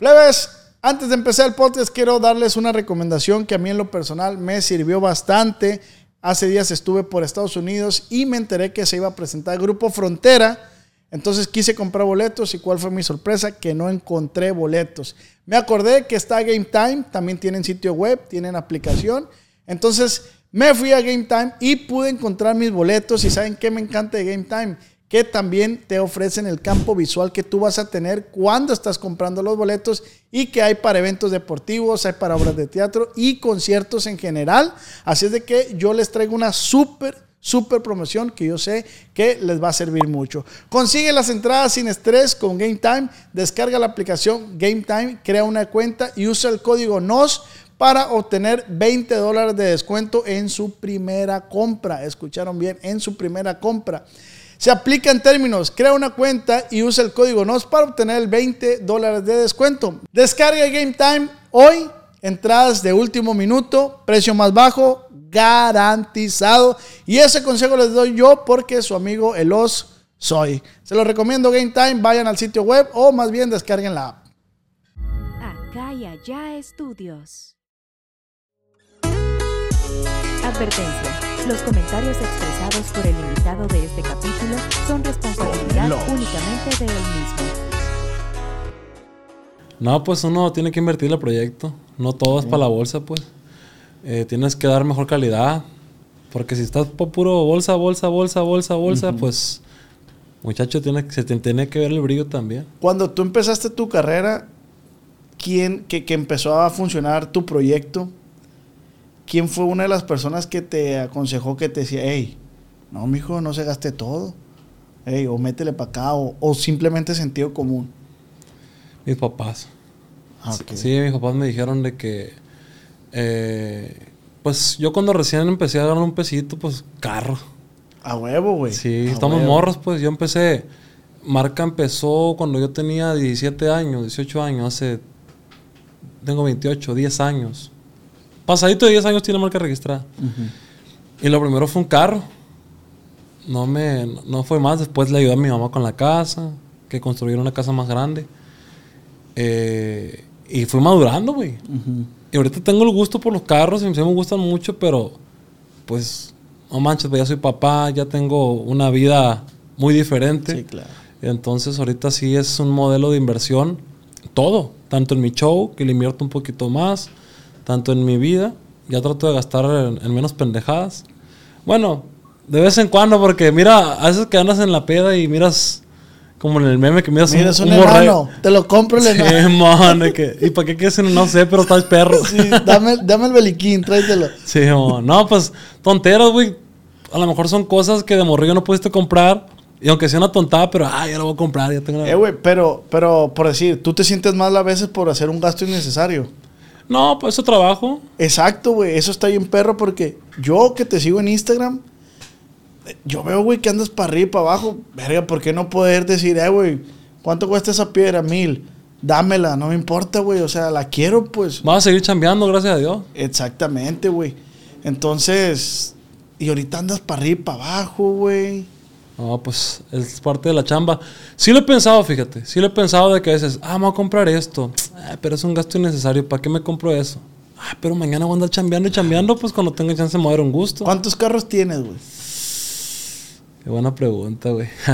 Plebes, antes de empezar el podcast, quiero darles una recomendación que a mí en lo personal me sirvió bastante. Hace días estuve por Estados Unidos y me enteré que se iba a presentar Grupo Frontera. Entonces quise comprar boletos y cuál fue mi sorpresa que no encontré boletos. Me acordé que está Game Time, también tienen sitio web, tienen aplicación. Entonces me fui a Game Time y pude encontrar mis boletos y saben qué me encanta de Game Time, que también te ofrecen el campo visual que tú vas a tener cuando estás comprando los boletos y que hay para eventos deportivos, hay para obras de teatro y conciertos en general. Así es de que yo les traigo una súper, súper promoción que yo sé que les va a servir mucho. Consigue las entradas sin estrés con Game Time, descarga la aplicación Game Time, crea una cuenta y usa el código NOS para obtener 20 dólares de descuento en su primera compra. Escucharon bien, en su primera compra. Se aplica en términos, crea una cuenta y usa el código NOS para obtener el 20 dólares de descuento. Descarga Game Time hoy, entradas de último minuto, precio más bajo, garantizado. Y ese consejo les doy yo porque su amigo Elos soy. Se lo recomiendo Game Time, vayan al sitio web o más bien descarguen la app. Acá y allá estudios. Advertencia. Los comentarios expresados por el invitado de este capítulo son responsabilidad únicamente de él mismo. No, pues uno tiene que invertir en el proyecto. No todo es para la bolsa, pues. Eh, tienes que dar mejor calidad. Porque si estás por puro bolsa, bolsa, bolsa, bolsa, bolsa, pues, muchacho, tiene, se te tiene que ver el brillo también. Cuando tú empezaste tu carrera, ¿quién que, que empezó a funcionar tu proyecto? ¿Quién fue una de las personas que te aconsejó que te decía, hey, no, mijo, no se gaste todo? Hey, o métele para acá, o, o simplemente sentido común. Mis papás. Ah, Sí, mis papás me dijeron de que. eh, pues yo cuando recién empecé a ganar un pesito, pues carro. A huevo, güey. Sí, A estamos huevo. morros, pues yo empecé. Marca empezó cuando yo tenía 17 años, 18 años, hace. Tengo 28, 10 años. Pasadito de 10 años tiene marca registrada. Y lo primero fue un carro. No me no fue más. Después le ayudé a mi mamá con la casa, que construyeron una casa más grande. Eh, y fui madurando, güey. Ujú. Y ahorita tengo el gusto por los carros y sí me gustan mucho, pero pues no manches, ya soy papá, ya tengo una vida muy diferente. Sí, claro. Entonces ahorita sí es un modelo de inversión, todo, tanto en mi show, que le invierto un poquito más, tanto en mi vida, ya trato de gastar en, en menos pendejadas. Bueno, de vez en cuando, porque mira, a veces que andas en la peda y miras, como en el meme que miras Mira, es un borrego. enano. Te lo compro el Sí, enano. man, que- ¿y para qué quieres? un- No sé, pero estás perro. Sí, dame, dame el beliquín, tráetelo. Sí, no, pues tonteras, güey. A lo mejor son cosas que de morrillo no pudiste comprar. Y aunque sea una tontada, pero, ah, ya lo voy a comprar, ya tengo la- Eh, güey, pero, pero por decir, tú te sientes mal a veces por hacer un gasto innecesario. No, pues eso trabajo. Exacto, güey. Eso está bien perro porque yo que te sigo en Instagram, yo veo, güey, que andas para arriba y para abajo. Verga, ¿por qué no poder decir, eh, güey, ¿cuánto cuesta esa piedra? Mil. Dámela, no me importa, güey. O sea, la quiero, pues. Vas a seguir chambeando, gracias a Dios. Exactamente, güey. Entonces, y ahorita andas para arriba y para abajo, güey. No, pues es parte de la chamba. Sí lo he pensado, fíjate. Sí lo he pensado de que a veces, ah, me voy a comprar esto. Ah, pero es un gasto innecesario. ¿Para qué me compro eso? Ah, pero mañana voy a andar chambeando y chambeando, pues cuando tenga chance de mover un gusto. ¿Cuántos carros tienes, güey? Qué buena pregunta, güey.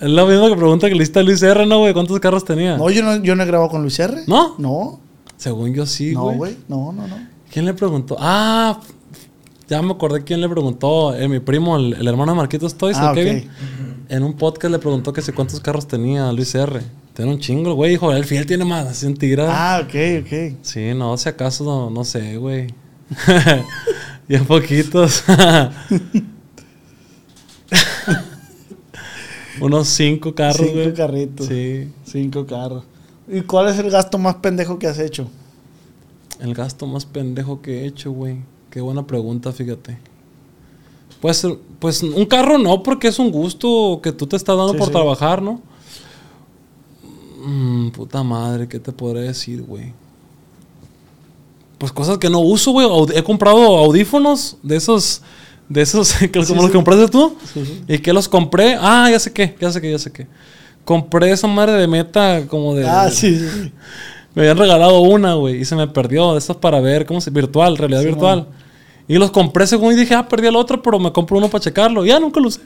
es la misma que pregunta que le hiciste a Luis R, ¿no, güey? ¿Cuántos carros tenía? No, yo no, yo no he grabado con Luis R. ¿No? No. Según yo sí, no, güey. No, no, no. ¿Quién le preguntó? Ah, ya me acordé quién le preguntó. Eh, mi primo, el, el hermano de Marquitos Toys, Ah, el ok. Kevin. En un podcast le preguntó que si cuántos carros tenía Luis R. Tiene un chingo, güey. Dijo, el fiel tiene más, así en tigre. Ah, ok, ok. Sí, no, si acaso, no, no sé, güey. Bien poquitos. Unos cinco carros, Cinco güey. carritos. Sí. Cinco carros. ¿Y cuál es el gasto más pendejo que has hecho? El gasto más pendejo que he hecho, güey. Qué buena pregunta, fíjate. Pues, pues un carro no, porque es un gusto que tú te estás dando Sí, por sí. trabajar, ¿no? Mm, puta madre, ¿qué te podré decir, güey? Pues cosas que no uso, güey. He comprado audífonos de esos, de esos, que como los sí. compraste tú. ¿Y que los compré? Ah, ya sé qué, ya sé qué, ya sé qué. compré esa madre de meta como de... Ah, sí, sí, sí. Me habían regalado una, güey, y se me perdió. De estas para ver, ¿cómo se...? Virtual, realidad virtual. Y los compré según y dije, ah, perdí el otro, pero me compro uno para checarlo. Ya nunca lo usé.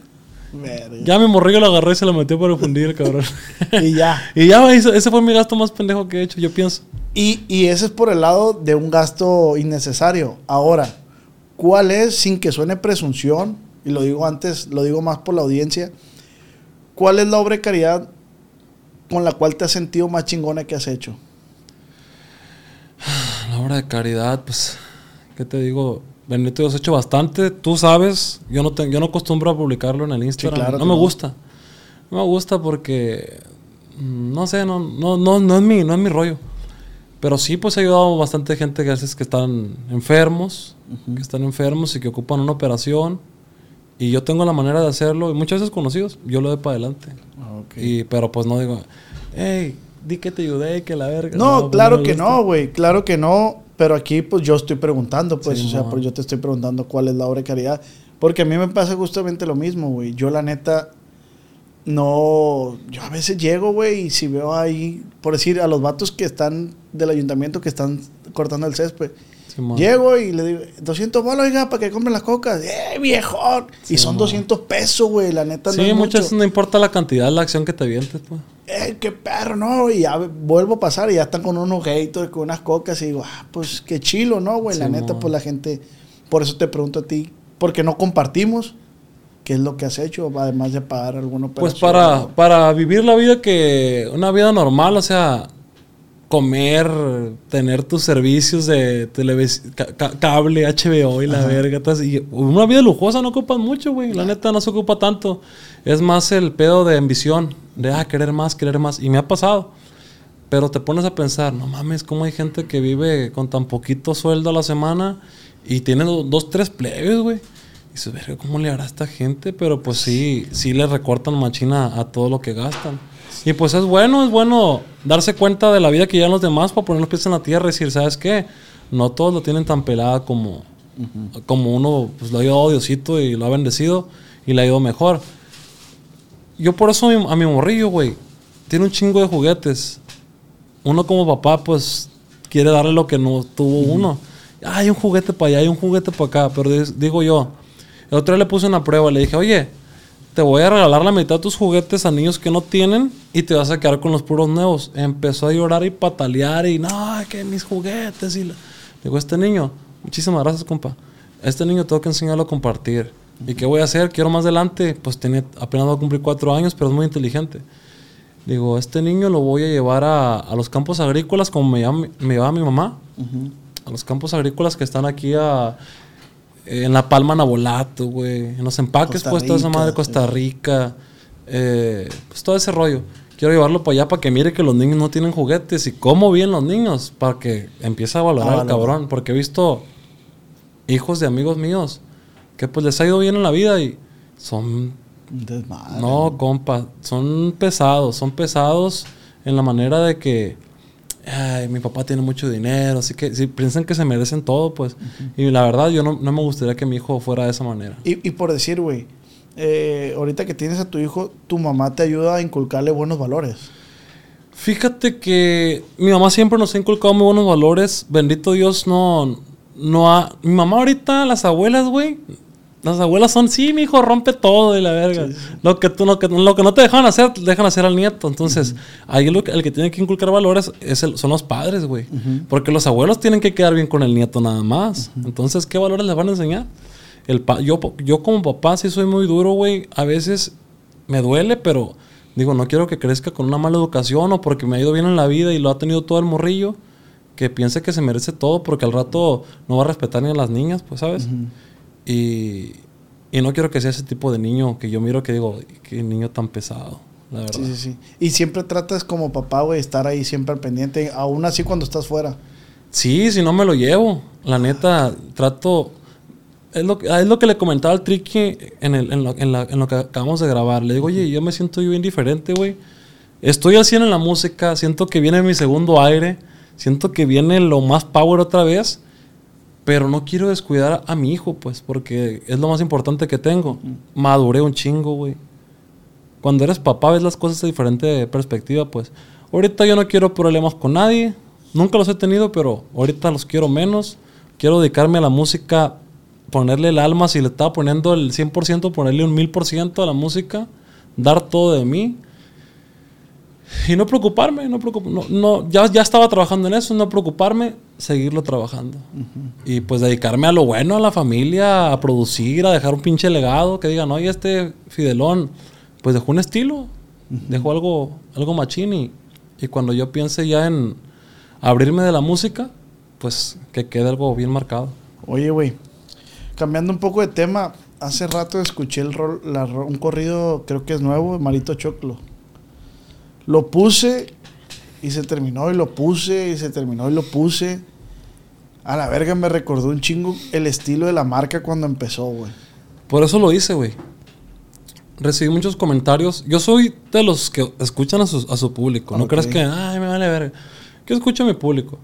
Verga. Ya mi morrillo lo agarré y se lo metió para fundir, cabrón. Y ya. y ya, ese fue mi gasto más pendejo que he hecho, yo pienso. Y, y ese es por el lado de un gasto innecesario. Ahora, ¿cuál es, sin que suene presunción, y lo digo antes, lo digo más por la audiencia, cuál es la obra de caridad con la cual te has sentido más chingona que has hecho? La obra de caridad, pues, ¿qué te digo? Benito, yo has hecho bastante. Tú sabes, yo no, te- yo no acostumbro a publicarlo en el Instagram. claro no me no. gusta. No me gusta porque, mm, no sé, no, no, no, no, es mi, no es mi rollo. Pero sí, pues he ayudado bastante gente que a veces que están enfermos, que están enfermos y que ocupan una operación. Y yo tengo la manera de hacerlo, y muchas veces conocidos, yo lo doy para adelante. Y, pero pues no digo, hey, di que te ayudé, que la verga. No, pues, claro me que gusta. no, güey, claro que no. Pero aquí, pues yo estoy preguntando, pues, Sí, o sea, pues yo te estoy preguntando cuál es la obra de caridad. Porque a mí me pasa justamente lo mismo, güey. Yo, la neta, no. Yo a veces llego, güey, y si veo ahí, por decir, a los vatos que están del ayuntamiento que están cortando el césped. Simón. Llego y le digo, 200 bolas, oiga, para que compren las cocas. ¡Eh, viejón! y Sí, son mo. 200 pesos, güey, la neta no Sí, es muchas mucho. no importa la cantidad, la acción que te vientes, pues. ¡Eh, qué perro, no! Y ya vuelvo a pasar y ya están con unos gaitos, con unas cocas y digo, ah, pues qué chilo, ¿no, güey? la neta, pues la gente, por eso te pregunto a ti, porque no compartimos qué es lo que has hecho, además de pagar alguna Pues operación? para, para vivir la vida que. Una vida normal, o sea, comer, tener tus servicios de televis ca- ca- cable, HBO y la verga. Y una vida lujosa no ocupas mucho, güey. La neta no se ocupa tanto. Es más el pedo de ambición, de ah, querer más, querer más. Y me ha pasado. Pero te pones a pensar, no mames, ¿cómo hay gente que vive con tan poquito sueldo a la semana y tiene do- dos, tres plebes, güey? Y dices, verga, ¿cómo le hará a esta gente? Pero pues sí, sí le recortan machina a todo lo que gastan. Y pues es bueno, es bueno darse cuenta de la vida que llevan los demás para poner los pies en la tierra y decir, ¿sabes qué? No todos lo tienen tan pelada como, como uno pues, lo ha ayudado Diosito y lo ha bendecido y le ha ido mejor. Yo por eso a mi, a mi morrillo, güey, tiene un chingo de juguetes. Uno como papá, pues, quiere darle lo que no tuvo uno. Hay un juguete para allá, hay un juguete para acá. Pero digo yo, el otro día le puse una prueba, le dije, oye, te voy a regalar la mitad de tus juguetes a niños que no tienen y te vas a quedar con los puros nuevos. Empezó a llorar y patalear y, no, que mis juguetes. Y la-". Digo, este niño, muchísimas gracias, compa. Este niño tengo que enseñarlo a compartir. ¿Y qué voy a hacer? Quiero más adelante. Pues tiene, apenas va a cumplir cuatro años, pero es muy inteligente. Digo, este niño lo voy a llevar a, a los campos agrícolas como me, llama- me llevaba mi mamá. A los campos agrícolas que están aquí a, en La Palma Nabolato, güey. En los empaques, Costa pues, toda esa Rica, madre, sí. Costa Rica. eh, pues todo ese rollo. Quiero llevarlo para allá para que mire que los niños no tienen juguetes y cómo bien los niños, para que empiece a valorar A al cabrón. Porque he visto hijos de amigos míos que pues les ha ido bien en la vida y son desmadre. no, compa, son pesados, son pesados en la manera de que, ay, mi papá tiene mucho dinero, así que si piensan que se merecen todo, pues. Y la verdad, yo no, no me gustaría que mi hijo fuera de esa manera. Y, y por decir, güey, eh, ahorita que tienes a tu hijo, tu mamá te ayuda a inculcarle buenos valores. Fíjate que mi mamá siempre nos ha inculcado muy buenos valores. Bendito Dios, no, no ha. Mi mamá ahorita, las abuelas, güey. Las abuelas son, sí, mi hijo rompe todo y la verga. Lo, que tú, lo, que, lo que no te dejan hacer, dejan hacer al nieto. Entonces, ahí lo el que tiene que inculcar valores es el- son los padres, güey. Porque los abuelos tienen que quedar bien con el nieto nada más. Entonces, ¿qué valores les van a enseñar? El pa- yo, yo como papá sí soy muy duro, güey. A veces me duele, pero digo, no quiero que crezca con una mala educación o porque me ha ido bien en la vida y lo ha tenido todo el morrillo, que piense que se merece todo porque al rato no va a respetar ni a las niñas, pues, ¿sabes? Y, y no quiero que sea ese tipo de niño que yo miro que digo, qué niño tan pesado, la verdad. Sí, sí, sí. Y siempre tratas como papá, güey, estar ahí siempre al pendiente, aún así cuando estás fuera. Sí, si no me lo llevo. La neta, trato. Es lo, que- es lo que le comentaba al Tricky en, el- en, lo, en la- en lo que acabamos de grabar. Le digo, oye, yo me siento yo bien diferente, güey. Estoy 100 en la música, siento que viene mi segundo aire, siento que viene lo más power otra vez, pero no quiero descuidar a, mi hijo, pues, porque es lo más importante que tengo. Maduré un chingo, güey. cuando eres papá ves las cosas de diferente perspectiva, pues. Ahorita yo no quiero problemas con nadie, nunca los he tenido, pero ahorita los quiero menos. Quiero dedicarme a la música, ponerle el alma, si le estaba poniendo el 100%, ponerle un 1000% a la música, dar todo de mí. Y no preocuparme, no preocup- no, no, ya, ya estaba trabajando en eso, no preocuparme, seguirlo trabajando. Y pues dedicarme a lo bueno, a la familia, a producir, a dejar un pinche legado, que digan, oye, este Fidelón, pues dejó un estilo, dejó algo, algo machín y, y cuando yo piense ya en abrirme de la música, pues que quede algo bien marcado. Oye, güey, cambiando un poco de tema, hace rato escuché el rol, la un corrido, creo que es nuevo, Marito Choclo. Lo puse y se terminó y lo puse y se terminó y lo puse. A la verga me recordó un chingo el estilo de la marca cuando empezó, güey. Por eso lo hice, güey. Recibí muchos comentarios. Yo soy de los que escuchan a su, a su público. No creas que, ay, me vale ver. Yo escucho a mi público.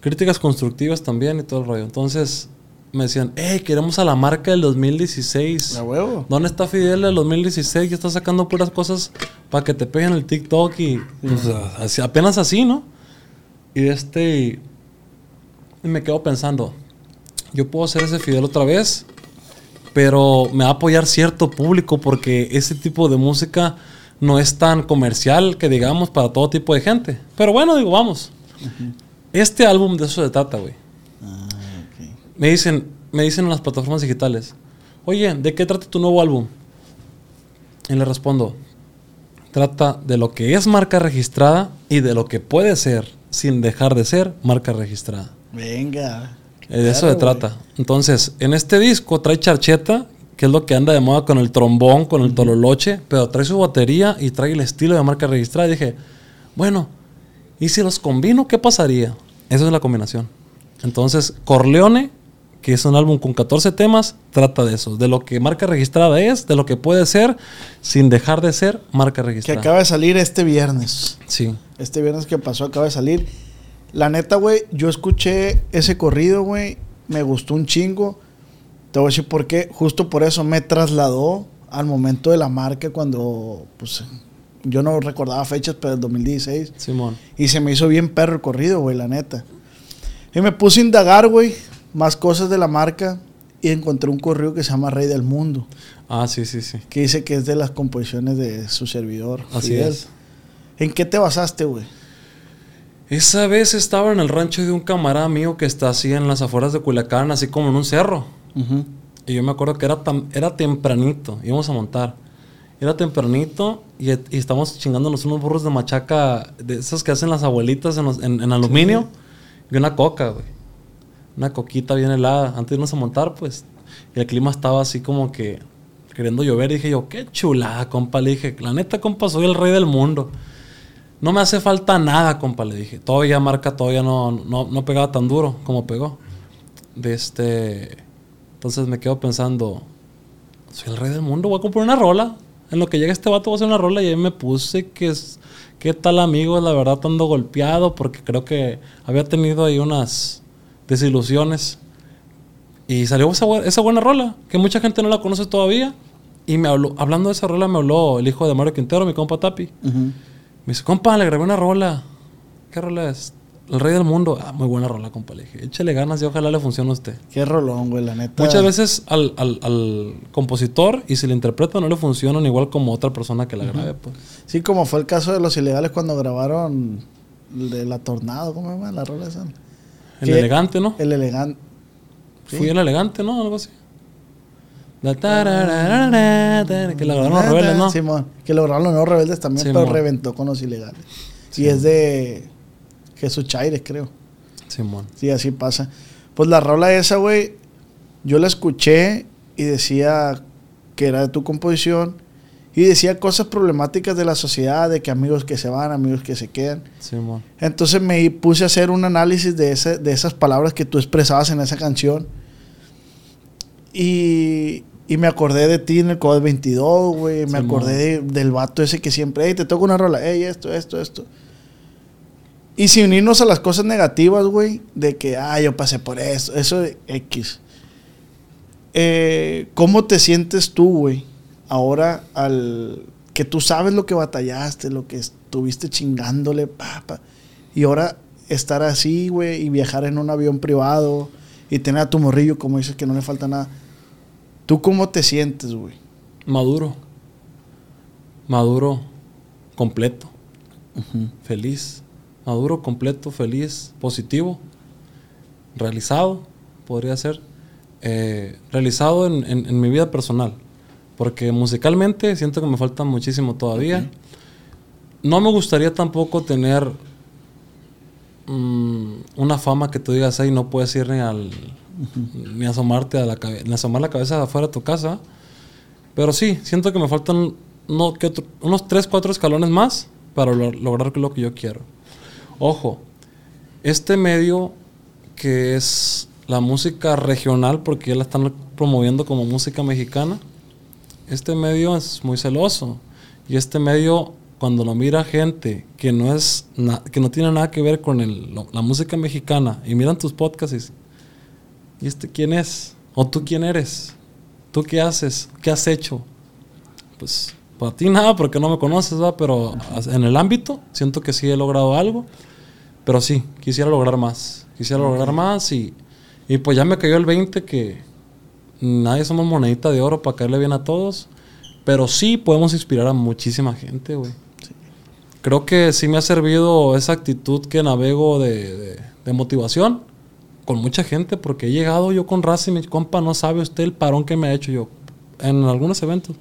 Críticas constructivas también y todo el rollo. Entonces me decían, hey, queremos a la marca del 2016. La huevo. ¿Dónde está Fidel del 2016? Ya está sacando puras cosas para que te peguen el TikTok y pues, así- apenas así, ¿no? Y este. Y me quedo pensando, yo puedo hacer ese Fidel otra vez, pero me va a apoyar cierto público porque ese tipo de música no es tan comercial que digamos para todo tipo de gente. Pero bueno, digo, vamos. Este álbum de eso se trata, güey. Me dicen, me dicen en las plataformas digitales, oye, ¿de qué trata tu nuevo álbum? Y le respondo, trata de lo que es marca registrada y de lo que puede ser sin dejar de ser marca registrada. Venga. De eso se trata. Entonces, en este disco trae charcheta, que es lo que anda de moda con el trombón, con el tololoche, pero trae su batería y trae el estilo de marca registrada. Y dije, bueno, ¿y si los combino, qué pasaría? Esa es la combinación. Entonces, Corleone, que es un álbum con 14 temas, trata de eso, de lo que marca registrada es, de lo que puede ser, sin dejar de ser marca Que registrada. acaba de salir este viernes. Sí. Este viernes que pasó acaba de salir. La neta, güey, yo escuché ese corrido, güey. Me gustó un chingo. Te voy a decir por qué. Justo por eso me trasladó al momento de la marca cuando, pues, yo no recordaba fechas, pero el 2016. Simón. Y se me hizo bien perro el corrido, güey, la neta. Y me puse a indagar, güey, más cosas de la marca. Y encontré un corrido que se llama Rey del Mundo. Ah, sí, sí, sí. Que dice que es de las composiciones de su servidor. Así Fidel. es. ¿En qué te basaste, güey? Esa vez estaba en el rancho de un camarada mío que está así en las afueras de Culiacán, así como en un cerro. Y yo me acuerdo que era, era tempranito, íbamos a montar. Era tempranito y, y estamos chingándonos unos burros de machaca, de esos que hacen las abuelitas en, los- en- en aluminio, y una coca, güey. Una coquita bien helada. Antes de irnos a montar, pues. Y el clima estaba así como que queriendo llover. Y dije yo, qué chulada, compa. Le dije, la neta, compa, soy el rey del mundo. No me hace falta nada, compa, le dije. Todavía marca, todavía no, no, no pegaba tan duro como pegó. De este. Entonces me quedo pensando, soy el rey del mundo, voy a comprar una rola. En lo que llega este vato voy a hacer una rola y ahí me puse que es. ¿Qué tal amigo? La verdad ando golpeado porque creo que había tenido ahí unas desilusiones. Y salió esa, bu- esa buena rola, que mucha gente no la conoce todavía. Y me habló, hablando de esa rola me habló el hijo de Mario Quintero, mi compa Tapi. Me dice, compa, le grabé una rola. ¿Qué rola es? El rey del mundo. Ah, muy buena rola, compa. Le dije, échale ganas y ojalá le funcione a usted. Qué rolón, güey, la neta. Muchas veces al, al- al compositor y si le interpreta no le funcionan igual como otra persona que la grabe, pues. Sí, como fue el caso de los ilegales cuando grabaron de la Tornado, ¿cómo se llama la rola esa? El elegante, ¿no? El elegante. sí. Fui el elegante, ¿no? Algo así. La que la grabaron los rebeldes, ¿no? Simón, que lograron los nuevos rebeldes también, pero Simón. reventó con los ilegales. Y es de Jesús Chaires, creo. Simón. Sí, así pasa. Pues la rola esa, güey, yo la escuché y decía que era de tu composición y decía cosas problemáticas de la sociedad, de que amigos que se van, amigos que se quedan. Simón. Entonces me puse a hacer un análisis de, ese, de esas palabras que tú expresabas en esa canción. Y, y me acordé de ti en el COVID 22, güey. Me acordé de- del vato ese que siempre, hey, te toco una rola, hey, esto, esto, esto. Y sin unirnos a las cosas negativas, güey, de que, ah, yo pasé por eso, eso de X. Eh, ¿Cómo te sientes tú, güey, ahora al que tú sabes lo que batallaste, lo que estuviste chingándole, papá. Y ahora estar así, güey, y viajar en un avión privado y tener a tu morrillo, como dices, que no le falta nada. ¿Tú cómo te sientes, güey? Maduro. Maduro completo. Feliz. Maduro completo, feliz, positivo. Realizado, podría ser. Eh, realizado en, en- en mi vida personal. Porque musicalmente siento que me falta muchísimo todavía. No me gustaría tampoco tener mm, una fama que tú digas, ahí no puedes ir ni al ni asomarte a la ni asomar la cabeza afuera de tu casa. Pero sí, siento que me faltan no, que otro- unos 3, 4 escalones más para lo- lograr lo que yo quiero. Ojo, este medio que es la música regional, porque ya la están promoviendo como música mexicana, este medio es muy celoso. Y este medio, cuando lo mira gente que no, es na- que no tiene nada que ver con el- lo- la música mexicana y miran tus podcasts ¿y este quién es? ¿O tú quién eres? ¿Tú qué haces? ¿Qué has hecho? Pues para ti nada porque no me conoces, ¿va? Pero en el ámbito siento que sí he logrado algo. Pero sí, quisiera lograr más. Quisiera lograr más y, y pues ya me cayó el 20 que nadie somos monedita de oro para caerle bien a todos. Pero sí podemos inspirar a muchísima gente, güey. Creo que sí me ha servido esa actitud que navego de, de- de motivación con mucha gente porque he llegado yo con raza y mi compa no sabe usted el parón que me ha hecho yo en algunos eventos.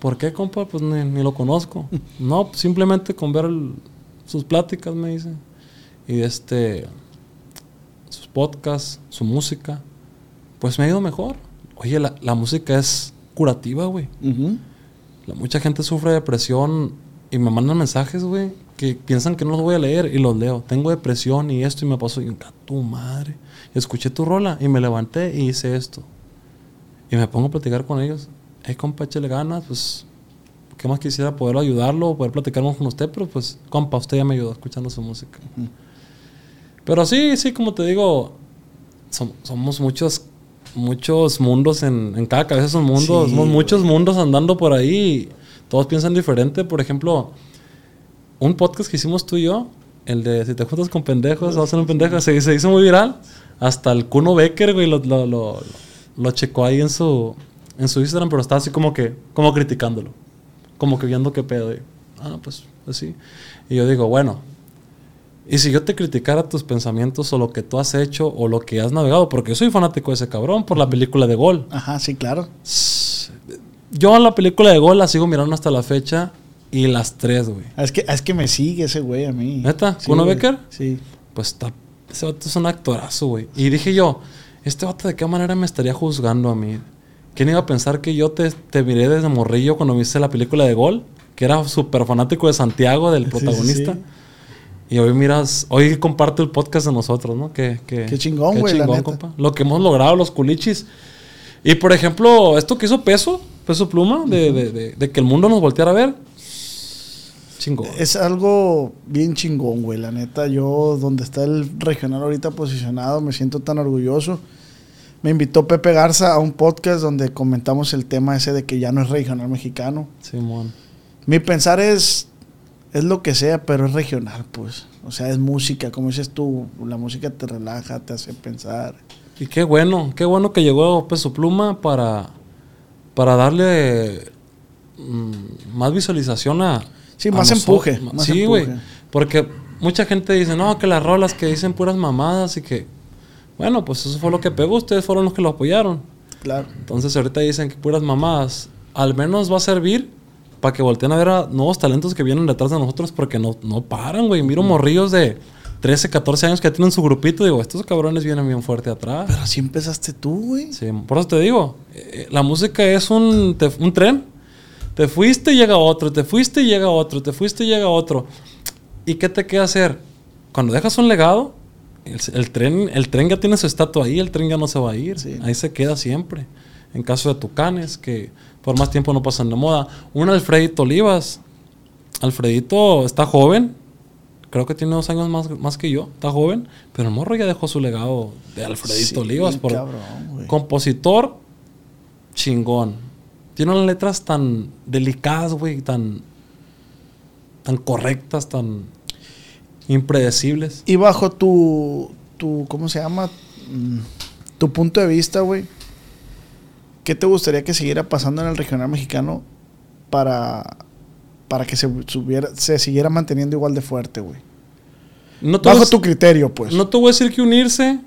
¿Por qué, compa? Pues ni, ni lo conozco. No, simplemente con ver el- sus pláticas, me dice. Y este, sus podcasts, su música, pues me ha ido mejor. Oye, la, la música es curativa, güey. La- mucha gente sufre de depresión y me mandan mensajes, güey, que piensan que no los voy a leer y los leo. Tengo depresión y esto y me pasó. Y yo, "A tu madre. Escuché tu rola y me levanté y hice esto. Y me pongo a platicar con ellos. Hey, compa, échale ganas, pues. ¿Qué más quisiera poder ayudarlo, poder platicar más con usted? Pero pues, compa, usted ya me ayudó escuchando su música. Pero sí, sí, como te digo, som- somos muchos muchos mundos en, en cada cabeza es un mundo, Sí, muchos güey. mundos andando por ahí. Todos piensan diferente. Por ejemplo, un podcast que hicimos tú y yo, el de Si te juntas con pendejos, vas a ser un pendejo, se, se hizo muy viral. Hasta el Kuno Becker, güey, lo, lo, lo, lo checó ahí en su, en su Instagram, pero estaba así como que, como criticándolo. Como que viendo qué pedo. y, ah, pues así. Y yo digo, bueno, y si yo te criticara tus pensamientos o lo que tú has hecho o lo que has navegado, porque yo soy fanático de ese cabrón por la película de Gol. Ajá, sí, claro. Yo la película de Gol la sigo mirando hasta la fecha y las tres, güey. Es que, es que me sigue ese güey a mí. ¿Neta? Sí, ¿Kuno güey. Becker? Sí. Pues está, ese vato es un actorazo, güey. Y dije yo, este vato de qué manera me estaría juzgando a mí. ¿Quién iba a pensar que yo te, te miré desde morrillo cuando viste la película de Gol? Que era súper fanático de Santiago, del sí, protagonista. sí. Y hoy miras, hoy comparte el podcast de nosotros, ¿no? Que, que, Qué chingón, güey, la neta. Lo que hemos logrado, los culichis. Y por ejemplo, esto que hizo Peso, Peso Pluma, de, de- de- de que el mundo nos volteara a ver. Chingón. Es algo bien chingón, güey. La neta, yo donde está el regional ahorita posicionado, me siento tan orgulloso. Me invitó Pepe Garza a un podcast donde comentamos el tema ese de que ya no es regional mexicano. Simón. Mi pensar es, es lo que sea, pero es regional, pues. O sea, es música, como dices tú, la música te relaja, te hace pensar. Y qué bueno, qué bueno que llegó Peso Pluma para, para darle mm, más visualización a. Sí, a más empuje, más sí, güey. Porque mucha gente dice, no, que las rolas que dicen puras mamadas y que. Bueno, pues eso fue lo que pegó, ustedes fueron los que lo apoyaron. Claro. Entonces ahorita dicen que puras mamadas. Al menos va a servir para que volteen a ver a nuevos talentos que vienen detrás de nosotros porque no, no paran, güey. Miro morrillos de 13, 14 años que tienen su grupito digo, estos cabrones vienen bien fuerte atrás. Pero así empezaste tú, güey. Sí, por eso te digo, eh, la música es un, te- un tren. Te fuiste y llega otro, te fuiste y llega otro, te fuiste y llega otro. ¿Y qué te queda hacer? Cuando dejas un legado, el, el tren, el tren ya tiene su estatua ahí, el tren ya no se va a ir. Sí. Ahí se queda siempre. En caso de Tucanes, que por más tiempo no pasan de moda. Un Alfredito Olivas. Alfredito está joven. Creo que tiene dos años más, más que yo. Está joven. Pero el morro ya dejó su legado de Alfredito Sí, Olivas. Por, cabrón, compositor chingón. Tiene unas letras tan delicadas, güey, tan, tan correctas, tan impredecibles. Y bajo tu, tu ¿cómo se llama? Mm, Tu punto de vista, güey. ¿Qué te gustaría que siguiera pasando en el regional mexicano para, para que se, subiera- se siguiera manteniendo igual de fuerte, güey? No Bajo a- tu criterio, pues. no te voy a decir que unirse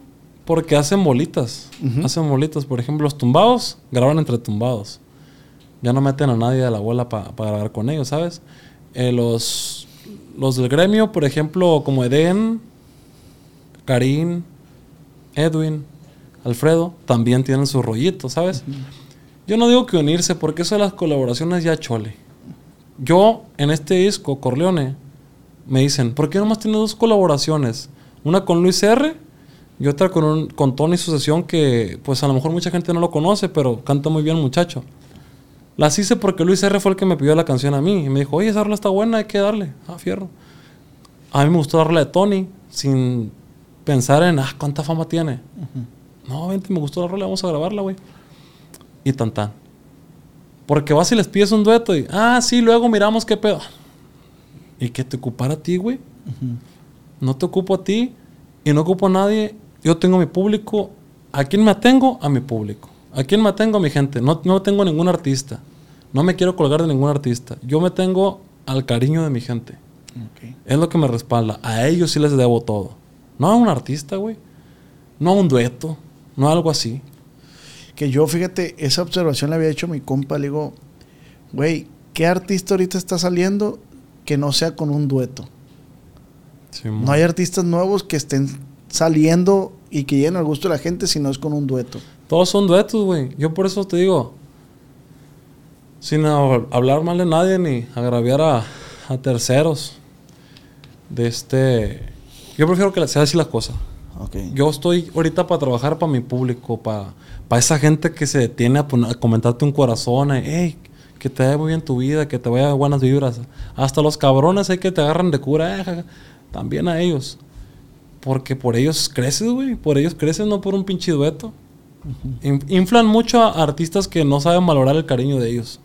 porque hacen bolitas. Hacen bolitas. Por ejemplo, los tumbados graban entre tumbados. Ya no meten a nadie de la bola para grabar con ellos, ¿sabes? Eh, los, los del gremio, por ejemplo, como Eden, Karim, Edwin, Alfredo, también tienen su rollito, ¿sabes? Yo no digo que unirse porque eso de las colaboraciones ya chole. Yo, en este disco, Corleone, me dicen, ¿por qué nomás tienes dos colaboraciones? Una con Luis R y otra con, un, con Tony Sucesión, que pues a lo mejor mucha gente no lo conoce, pero canta muy bien muchacho. Las hice porque Luis R fue el que me pidió la canción a mí y me dijo, oye, esa rola está buena, hay que darle. Ah, fierro. A mí me gustó darle de Tony sin pensar en, ah, cuánta fama tiene. No, vente, me gustó la rola, vamos a grabarla, güey. Y tan tan. Porque vas y les pides un dueto y, ah, sí, luego miramos qué pedo. Y que te ocupara a ti, güey. No te ocupo a ti y no ocupo a nadie. Yo tengo mi público. ¿A quién me atengo? A mi público. ¿A quién me atengo? A mi gente. No, no tengo ningún artista. No me quiero colgar de ningún artista. Yo me tengo al cariño de mi gente. Es lo que me respalda. A ellos sí les debo todo. No a un artista, güey. No a un dueto. No algo así. Que yo, fíjate, esa observación la había hecho mi compa. Le digo, güey, ¿qué artista ahorita está saliendo que no sea con un dueto? No hay artistas nuevos que estén saliendo y que lleguen al gusto de la gente si no es con un dueto. Todos son duetos, güey. Yo por eso te digo, sin hab- hablar mal de nadie ni agraviar a, a terceros, de este... Yo prefiero que sea así las cosas. Yo estoy ahorita para trabajar para mi público, para, para esa gente que se detiene a, comentarte un corazón, eh, hey, que te vaya muy bien tu vida, que te vaya buenas vibras. Hasta los cabrones hay que te agarran de cura, eh, también a ellos. Porque por ellos creces, güey. Por ellos creces, no por un pinche dueto. In- Inflan mucho a artistas que no saben valorar el cariño de ellos.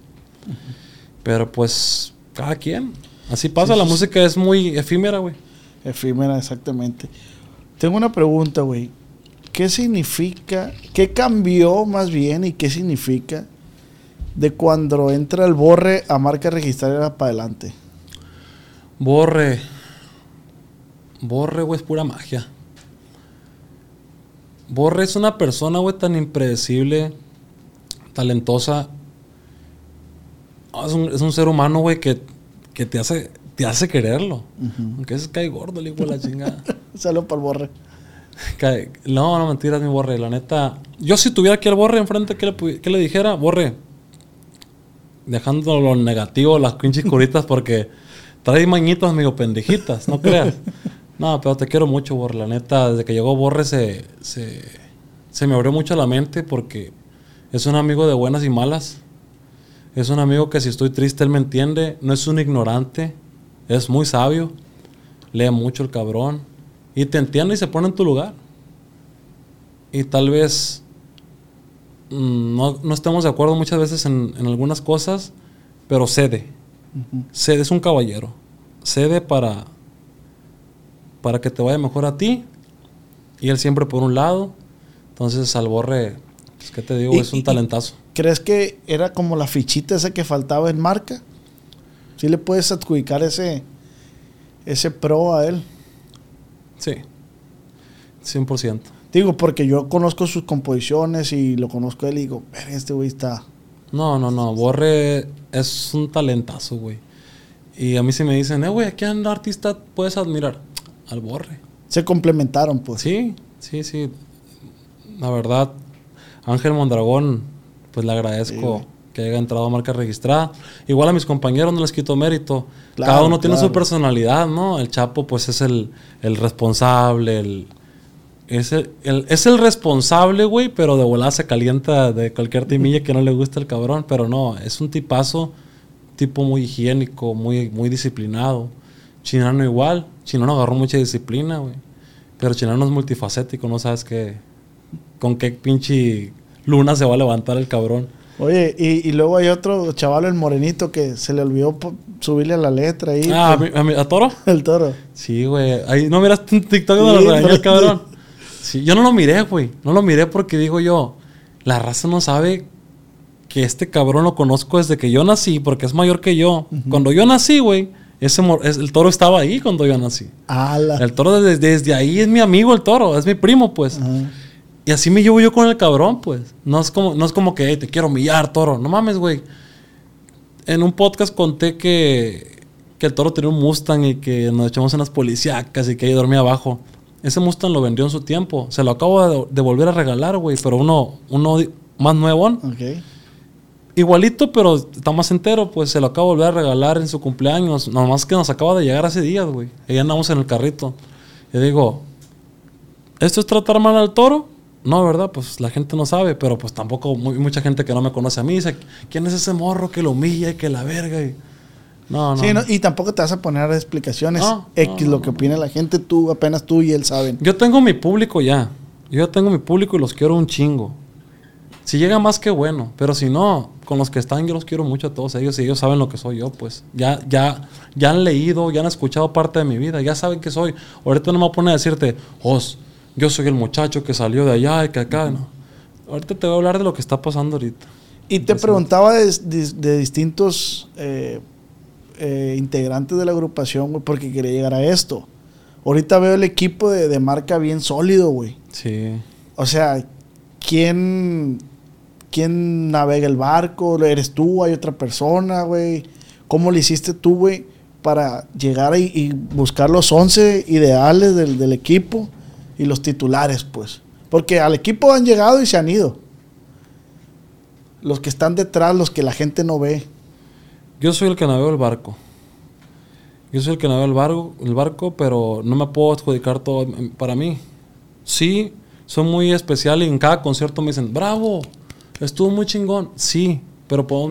Pero pues, cada quien. Así pasa, Sí, la sí, música es muy efímera, güey. Efímera, exactamente. Tengo una pregunta, güey. ¿Qué significa, qué cambió más bien y qué significa de cuando entra el borre a marca registrada para adelante? Borre. Borre, güey, es pura magia. Borre es una persona, güey, tan impredecible, talentosa. Ah, Es un, es un ser humano, güey, que, que te hace, te hace quererlo. Aunque se cae gordo, el hijo de la chingada. Saludos para el borre. Cae- No, no, mentiras, mi borre. La neta. Yo, si tuviera aquí al borre enfrente, ¿qué le, qué le dijera? Borre. Dejando lo negativo, las pinches curitas, porque trae mañitos, amigo, pendejitas, no creas. No, pero te quiero mucho, borre. La neta, desde que llegó borre, se, se, se me abrió mucho la mente, porque es un amigo de buenas y malas. Es un amigo que si estoy triste, él me entiende. No es un ignorante. Es muy sabio. Lee mucho el cabrón. Y te entiende y se pone en tu lugar. Y tal vez mm, no, no estemos de acuerdo muchas veces en, en algunas cosas, pero cede. Cede, es un caballero. Cede para, para que te vaya mejor a ti. Y él siempre por un lado. Entonces, al borre, pues, ¿qué te digo? Es un talentazo. ¿Crees que era como la fichita esa que faltaba en marca? ¿Sí le puedes adjudicar ese, ese pro a él? Sí. 100%. Digo, porque yo conozco sus composiciones y lo conozco a él y digo, "Verga, este güey está... No, no, no. Borre es un talentazo, güey. Y a mí si me dicen, eh, güey, ¿a qué artista puedes admirar? Al Borre. Se complementaron, pues. Sí, sí, sí. La verdad, Ángel Mondragón, pues le agradezco Sí. Que haya entrado a marca registrada. Igual a mis compañeros no les quito mérito. Claro, Cada uno tiene su personalidad, ¿no? El Chapo, pues es el, el responsable, el, es el, el- es el responsable, güey, pero de volada se calienta de cualquier timilla que no le gusta el cabrón. Pero no, es un tipazo, tipo muy higiénico, muy, muy disciplinado. Chinano igual. Chinano agarró mucha disciplina, güey. Pero Chinano es multifacético, no sabes qué. Con qué pinche luna se va a levantar el cabrón. Oye, y, y luego hay otro chaval, el morenito, que se le olvidó subirle a la letra ahí. Ah, ¿a, pues, mi- a mi- a Toro? el toro. Sí, güey. Ahí no miraste un TikTok donde Sí, lo regañó el cabrón. Sí, yo no lo miré, güey. No lo miré porque digo yo, la raza no sabe que este cabrón lo conozco desde que yo nací, porque es mayor que yo. Cuando yo nací, güey, ese es- el toro estaba ahí cuando yo nací. Ala. El toro desde, desde ahí es mi amigo, el toro, es mi primo, pues. Ajá. Y así me llevo yo con el cabrón, pues. No es como, no es como que "Hey, te quiero humillar, toro. No mames, güey. En un podcast conté que, que el toro tenía un Mustang y que nos echamos unas policíacas y que ahí dormía abajo. Ese Mustang lo vendió en su tiempo. Se lo acabo de, de volver a regalar, güey. Pero uno, uno más nuevo. Ok. Igualito, pero está más entero. Pues se lo acabo de volver a regalar en su cumpleaños. Nomás que nos acaba de llegar hace días, güey. Y andamos en el carrito. Y digo, ¿esto es tratar mal al toro? No, ¿verdad? Pues la gente no sabe, pero pues tampoco muy- mucha gente que no me conoce a mí dice, ¿quién es ese morro que lo humilla y que la verga? Y... No, no. Sí, no, y tampoco te vas a poner explicaciones No, X, no, lo que opina la gente, tú, apenas tú y él saben. Yo tengo mi público ya. Yo ya tengo mi público y los quiero un chingo. Si llega más que bueno, pero si no, con los que están yo los quiero mucho a todos ellos y ellos saben lo que soy yo, pues. Ya ya ya han leído, ya han escuchado parte de mi vida, ya saben que soy. Ahorita no me voy a poner a decirte, "Os, yo soy el muchacho que salió de allá y que acá", no. Ahorita te voy a hablar de lo que está pasando ahorita. Y te preguntaba de, de- de distintos eh, eh, integrantes de la agrupación, güey, porque quería llegar a esto. Ahorita veo el equipo de, de marca bien sólido, güey. Sí. O sea, ¿quién, ¿quién navega el barco? ¿Eres tú? ¿Hay otra persona, güey? ¿Cómo le hiciste tú, güey, para llegar y, y buscar los 11 ideales del, del equipo y los titulares, pues? Porque al equipo han llegado y se han ido. Los que están detrás, los que la gente no ve. Yo soy el que navego el barco. Yo soy el que navego el barco, el barco, pero no me puedo adjudicar todo para mí. Sí, soy muy especial y en cada concierto me dicen, bravo, estuvo muy chingón. Sí, pero Hey,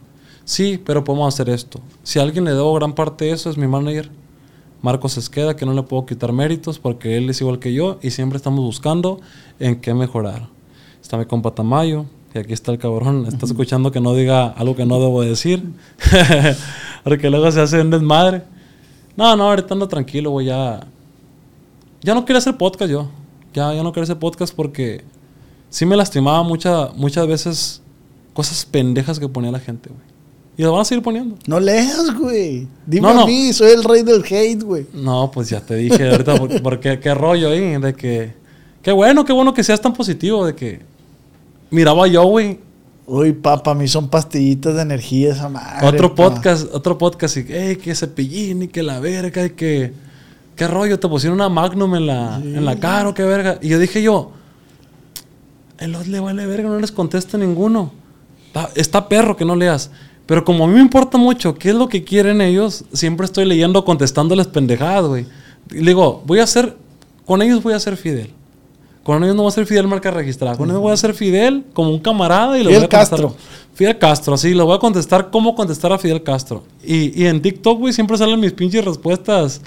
Sí, pero podemos hacer esto. Si a alguien le debo gran parte de eso es mi manager, Marcos Esqueda, que no le puedo quitar méritos porque él es igual que yo y siempre estamos buscando en qué mejorar. Está mi compa Tamayo, y aquí está el cabrón, está escuchando que no diga algo que no debo decir, porque luego se hace un desmadre. No, no, ahorita ando tranquilo, güey, ya... Ya no quiero hacer podcast yo. Ya, ya no quiero hacer podcast porque sí me lastimaba mucha, muchas veces cosas pendejas que ponía la gente, güey. Y las van a seguir poniendo. No leas, güey. Dime No, no. a mí, soy el rey del hate, güey. No, pues ya te dije ahorita, por- porque qué rollo ahí, de que... Qué bueno, qué bueno que seas tan positivo, de que... Miraba yo, güey, Uy, papá, a mí son pastillitas de energía esa madre. otro pa. podcast, otro podcast, y hey, que cepillín y que la verga, y que... ¿Qué rollo? Te pusieron una Magnum en la, en la cara o qué verga. Y yo dije yo... El os le vale verga, no les contesta ninguno. Está, está perro que no leas. Pero como a mí me importa mucho qué es lo que quieren ellos, siempre estoy leyendo, contestándoles pendejadas, güey. Y le digo, voy a ser, con ellos voy a ser fidel. Con ellos no voy a ser Fidel marca registrada. Con ellos voy a ser Fidel como un camarada y Fidel voy a contestar- Castro. Fidel Castro, sí, le voy a contestar cómo contestar a Fidel Castro. Y, y en TikTok, güey, siempre salen mis pinches respuestas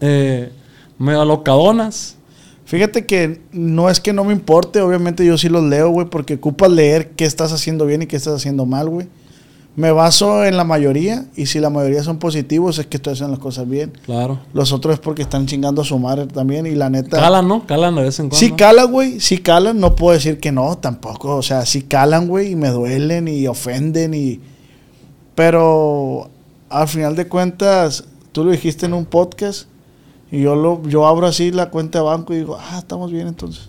eh, medio locadonas. Fíjate que no es que no me importe, obviamente yo sí los leo, güey, porque ocupas leer qué estás haciendo bien y qué estás haciendo mal, güey. Me baso en la mayoría y si la mayoría son positivos es que estoy haciendo las cosas bien. Claro. Los otros es porque están chingando a su madre también y la neta... Calan, ¿no? Calan de vez en cuando. Sí calan, güey, sí calan, no puedo decir que no, tampoco, o sea, sí calan, güey, y me duelen y ofenden y... Pero al final de cuentas, tú lo dijiste en un podcast y yo, lo, yo abro así la cuenta de banco y digo, ah, estamos bien entonces.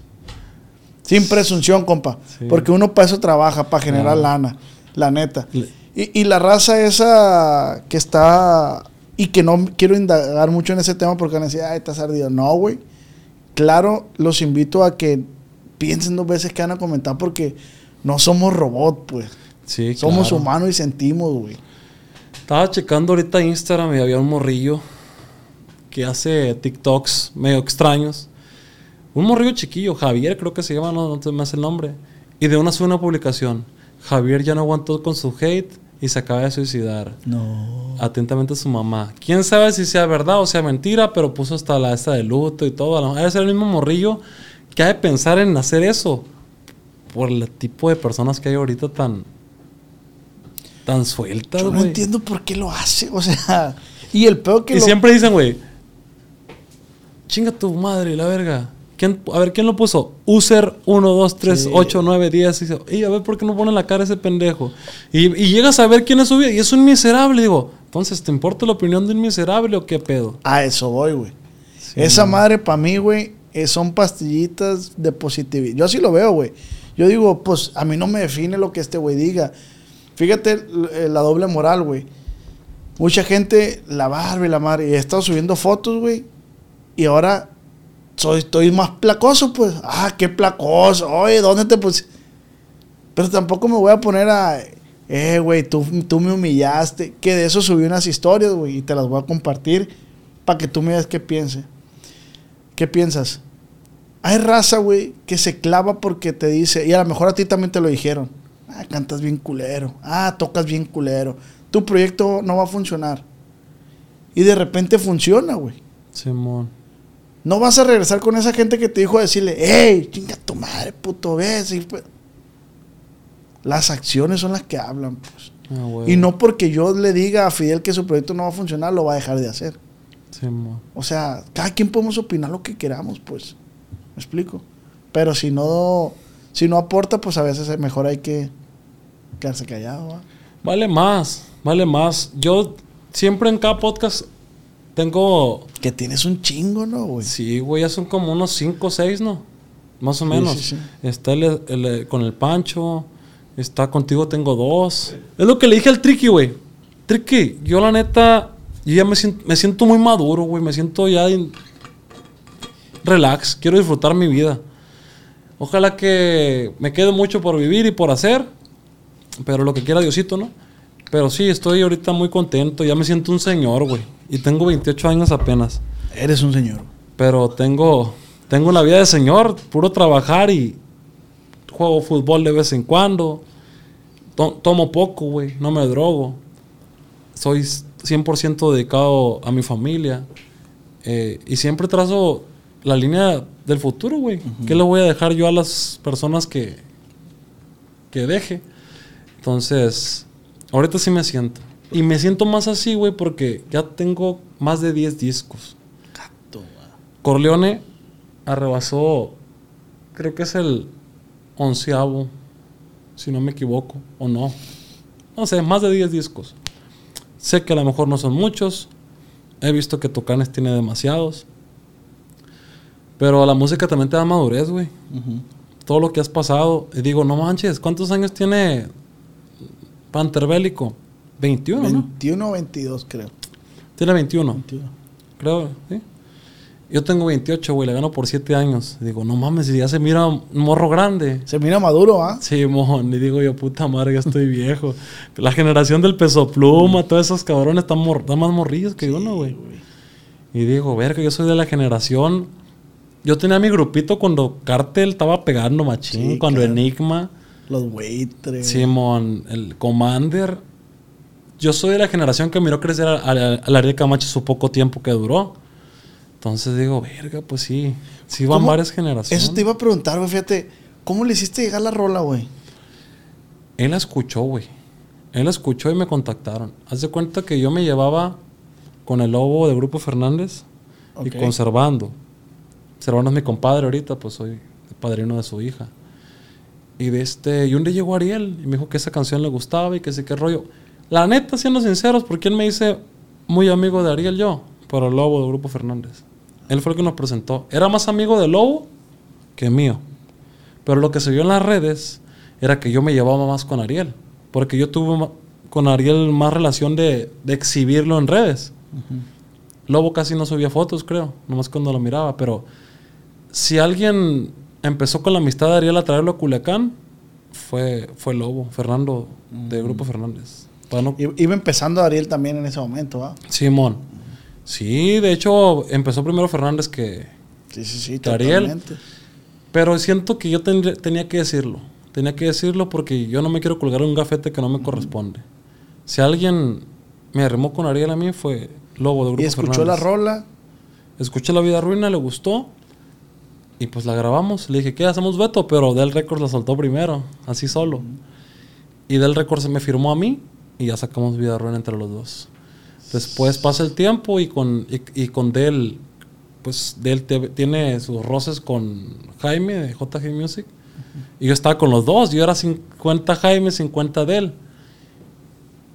Sin presunción, compa, Sí. porque uno para eso trabaja, para generar Claro. lana, la neta. Le- Y, y la raza esa que está... Y que no quiero indagar mucho en ese tema porque van a decir, ay, estás ardido. No, güey claro, los invito a que piensen dos veces que van a comentar porque No somos robot, pues. Sí, Somos claro. humanos y sentimos, güey. Estaba checando ahorita Instagram y había un morrillo que hace TikToks medio extraños. Un morrillo chiquillo, Javier creo que se llama, no, no me hace el nombre. Y de una sube una publicación. Javier ya no aguantó con su hate y se acaba de suicidar. No. Atentamente su mamá. Quién sabe si sea verdad o sea mentira, pero puso hasta la esta de luto y todo. A Debe ser el mismo morrillo que ha de pensar en hacer eso. Por el tipo de personas que hay ahorita tan. tan sueltas, Yo no entiendo por qué lo hace. O sea, y el peor que Y lo- siempre dicen, güey, chinga tu madre, la verga. ¿Quién, a ver, ¿quién lo puso? User 1, 2, 3, Sí. 8, 9, 10. Y "Ey, a ver, ¿por qué no pone la cara ese pendejo? Y, y llegas a ver quién es su vida. Y es un miserable. Digo, entonces, ¿te importa la opinión de un miserable o qué pedo? A eso voy, güey. Esa madre para mí, güey, eh, son pastillitas de positividad. Yo así lo veo, güey. Yo digo, pues a mí no me define lo que este güey diga. Fíjate eh, la doble moral, güey. Mucha gente, la barba y la madre, y he estado subiendo fotos, güey. Y ahora soy, estoy más placoso, pues. Ah, qué placoso. Oye, ¿dónde te puse? Pero tampoco me voy a poner a. Eh, güey, tú, tú me humillaste. Que de eso subí unas historias, güey, y te las voy a compartir para que tú me digas qué piense. ¿Qué piensas? Hay raza, güey, que se clava porque te dice, y a lo mejor a ti también te lo dijeron. Ah, cantas bien culero. Ah, tocas bien culero. Tu proyecto no va a funcionar. Y de repente funciona, güey. Simón. No vas a regresar con esa gente que te dijo a decirle, hey, chinga tu madre, puto, ves. Y pues- Las acciones son las que hablan, pues. Ah. Y no porque yo le diga a Fidel que su proyecto no va a funcionar, lo va a dejar de hacer. Simón. O sea, cada quien podemos opinar lo que queramos, pues. ¿Me explico? Pero si no, si no aporta, pues a veces es mejor hay que quedarse callado. ¿va? Vale más, vale más. Yo siempre en cada podcast tengo Que tienes un chingo, ¿no, güey? Sí, güey, ya son como unos 5 o 6, ¿no? Más o menos. sí, sí. Está el, el- con el Pancho, está contigo, tengo dos. Es lo que le dije al Tricky, güey. Tricky, yo la neta, yo ya me siento, me siento muy maduro, güey. Me siento ya relax, quiero disfrutar mi vida. Ojalá que me quede mucho por vivir y por hacer, pero lo que quiera Diosito, ¿no? Pero sí, estoy ahorita muy contento, ya me siento un señor, güey. Y tengo 28 años apenas. Eres un señor. Pero tengo, tengo una vida de señor, puro trabajar y juego fútbol de vez en cuando. To- tomo poco, güey, no me drogo. Soy 100% dedicado a mi familia. Eh, y siempre trazo la línea del futuro, güey. ¿Qué le voy a dejar yo a las personas que, que deje? Entonces, ahorita sí me siento. Y me siento más así, güey, porque ya tengo más de 10 discos. Corleone arrebasó, creo que es el onceavo, si no me equivoco, o no. No sé, más de 10 discos. Sé que a lo mejor no son muchos. He visto que Tocanes tiene demasiados. Pero la música también te da madurez, güey. Todo lo que has pasado. Y digo, no manches, ¿cuántos años tiene Panterbélico? 21, ¿no? 21 o 22, creo. Tiene 21. 21. Creo, ¿sí? Yo tengo 28, güey, le gano por 7 años. Digo, no mames, si ya se mira un morro grande. Se mira maduro, ¿ah? Sí, mojón, y digo yo, puta madre, ya estoy viejo. La generación del peso pluma, todos esos cabrones están, más morrillos que uno, güey. Y digo, verga, yo soy de la generación. Yo tenía mi grupito cuando Cartel estaba pegando machín, Sí, cuando claro. Enigma, Los. Simón, el Commander. Yo soy de la generación que miró crecer a, a, a la Ariel Camacho su poco tiempo que duró. Entonces digo, verga, pues sí. Sí van ¿Cómo? varias generaciones. Eso te iba a preguntar, güey, fíjate. ¿Cómo le hiciste llegar la rola, güey? Él la escuchó, güey. Él la escuchó y me contactaron. Haz de cuenta que yo me llevaba con el lobo de Grupo Fernández Ok. y conservando. Servando es mi compadre ahorita, pues soy el padrino de su hija. Y de este, y un día llegó Ariel y me dijo que esa canción le gustaba y que sí, qué rollo. La neta, siendo sinceros, porque él me dice muy amigo de Ariel yo, pero el lobo de Grupo Fernández. Él fue el que nos presentó. Era más amigo del lobo que mío. Pero lo que se vio en las redes era que yo me llevaba más con Ariel. Porque yo tuve con Ariel más relación de, de exhibirlo en redes. Lobo casi no subía fotos, creo. Nomás cuando lo miraba. Pero si alguien empezó con la amistad de Ariel a traerlo a Culiacán, fue, fue Lobo, Fernando, de Grupo Fernández. No- Iba empezando Ariel también en ese momento, ¿va? Simón. Sí, de hecho, empezó primero Fernández que, Sí, sí, sí, Que Ariel. Pero siento que yo tenía que decirlo. Tenía que decirlo porque yo no me quiero colgar un gafete que no me corresponde. Si alguien me arremó con Ariel a mí fue Lobo de Grupo Y escuchó la Fernández. rola. Escuché La Vida Ruina, le gustó. Y pues la grabamos. Le dije, ¿qué? Hacemos veto. Pero Del Records la soltó primero, así solo. Y Del Records me firmó a mí y ya sacamos Vida Ruina entre los dos. Después pasa el tiempo y con, y, con Del, pues Del tiene sus roces con Jaime de JG Music. Y yo estaba con los dos. Yo era 50 Jaime, 50 Del.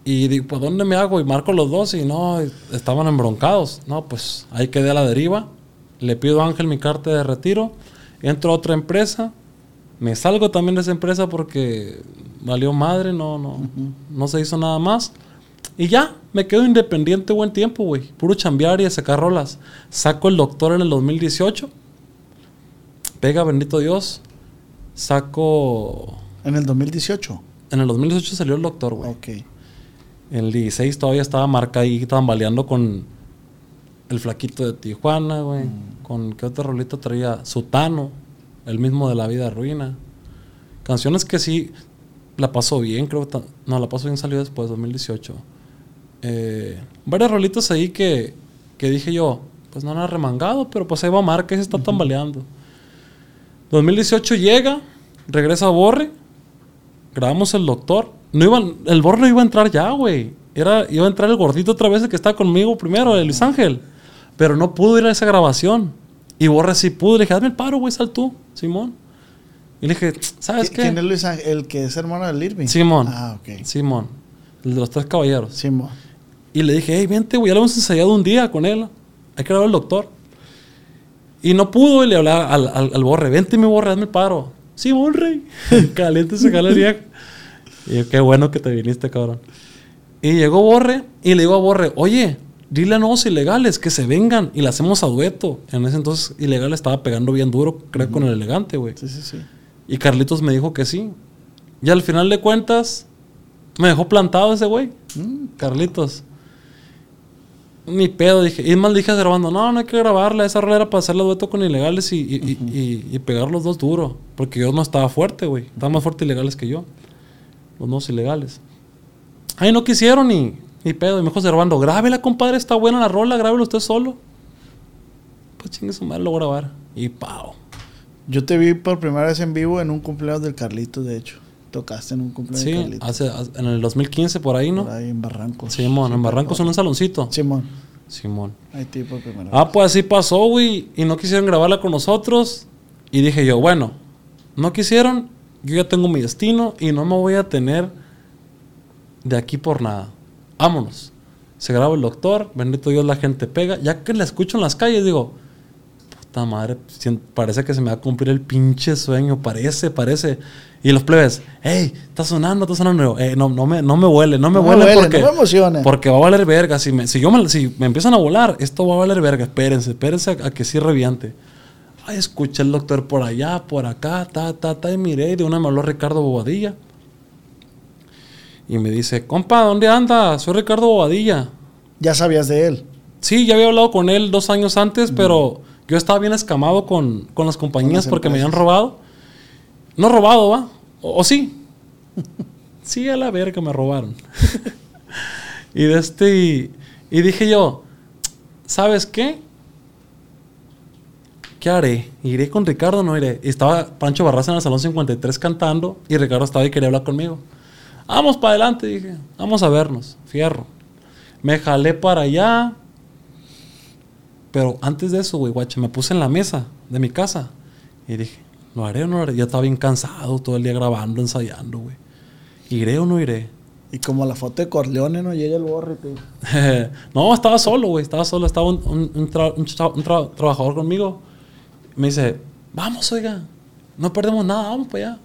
Y digo, ¿pues dónde me hago? Y marco los dos y no, estaban embroncados. No, pues ahí quedé a la deriva. Le pido a Ángel mi carta de retiro. Entro a otra empresa. Me salgo también de esa empresa porque valió madre, no, no, no se hizo nada más. Y ya, me quedo independiente buen tiempo, güey. Puro chambear y sacar rolas. Saco el doctor en el 2018. Pega, bendito Dios. Saco... En el 2018. En el 2018 salió el doctor, güey. Ok. En el 16 todavía estaba marca ahí tambaleando con el flaquito de Tijuana, güey. Con qué otro rolito traía Sutano, el mismo de La Vida Ruina. Canciones que sí la pasó bien, creo. que No, la pasó bien salió después, 2018. Eh, varios rolitos ahí que, que dije yo, pues no era remangado, pero pues ahí va se está tambaleando. 2018 llega, regresa a Borre, grabamos el doctor. No iban, el Borre no iba a entrar ya, güey. Era, iba a entrar el gordito otra vez, el que estaba conmigo primero, el Luis Ángel. Pero no pudo ir a esa grabación. Y Borre sí pudo. Le dije, hazme el paro, güey, sal tú, Simón. Y le dije, ¿sabes ¿Qui- qué? ¿Quién es Luis Ángel? El que es hermano del Irving. Simón. Ah, ok. Simón. El de los tres caballeros. Simón. Y le dije, hey, vente, güey, ya lo hemos ensayado un día con él. Hay que grabar al doctor. Y no pudo, y le hablaba al, al, al borre, vente, mi borre, hazme el paro. Sí, borre. Caliente se viejo. Y yo, qué bueno que te viniste, cabrón. Y llegó Borre y le digo a Borre, oye, dile a nuevos ilegales que se vengan y le hacemos a dueto. En ese entonces, ilegal estaba pegando bien duro, creo, con el elegante, güey. Sí, sí, sí. Y Carlitos me dijo que sí. Y al final de cuentas, me dejó plantado ese güey. Carlitos. Ni pedo, dije. Y más dije grabando, no, no hay que grabarla. Esa rola era para hacerle dueto con ilegales y, y, y- y- y pegar los dos duro. Porque yo no estaba fuerte, güey. Estaba más fuerte ilegales que yo. Los dos ilegales. Ay, no quisieron ni, ni pedo. Y me dijo grabando, grábela, compadre, está buena la rola, grábela usted solo. Pues chingue su madre, lo voy a grabar. Y pao. Yo te vi por primera vez en vivo en un cumpleaños del Carlito, de hecho. Tocaste en un cumpleaños Sí, del Carlito. hace, en el 2015 por ahí, ¿no? Por ahí en Barrancos. Simón, en Barrancos en un saloncito. Simón. Simón. Ahí te vi por primera vez. Ah, pues así pasó, güey. Y no quisieron grabarla con nosotros. Y dije yo, bueno, no quisieron. Yo ya tengo mi destino y no me voy a tener de aquí por nada. Vámonos. Se graba el doctor, bendito Dios, la gente pega. Ya que la escucho en las calles, digo, puta madre, parece que se me va a cumplir el pinche sueño. Parece, parece. Y los plebes, hey, está sonando, está sonando. "Eh, no, no, me, no me huele, no me No huele, huele, porque, no me emocione. porque va a valer verga. Si me, si yo me, si me empiezan a volar, esto va a valer verga. Espérense, espérense a, a que sí reviente. Ay, escuché el doctor por allá, por acá, ta, ta, ta, y miré. Y de una me habló Ricardo Bobadilla. Y me dice, compa, ¿dónde anda? Soy Ricardo Bobadilla. Ya sabías de él. Sí, ya había hablado con él dos años antes, pero yo estaba bien escamado con, con las compañías las porque me habían robado. No robado, ¿va? O, o sí. sí, a la verga me robaron. y de este. Y, y dije yo, ¿sabes qué? ¿Qué haré? ¿Iré con Ricardo o no iré? Y estaba Pancho Barraza en el Salón 53 cantando y Ricardo estaba y quería hablar conmigo. Vamos para adelante, dije. Vamos a vernos. Fierro. Me jalé para allá. Pero antes de eso, güey, guacha, me puse en la mesa de mi casa. Y dije, ¿lo haré o no lo haré? Ya estaba bien cansado todo el día grabando, ensayando, güey. ¿Iré o no iré? Y como la foto de Corleone no llega el borre. no, estaba solo, güey. Estaba solo. Estaba un, un- un tra- un tra- un tra- trabajador conmigo. Me dice, vamos, oiga. No perdemos nada, vamos para allá.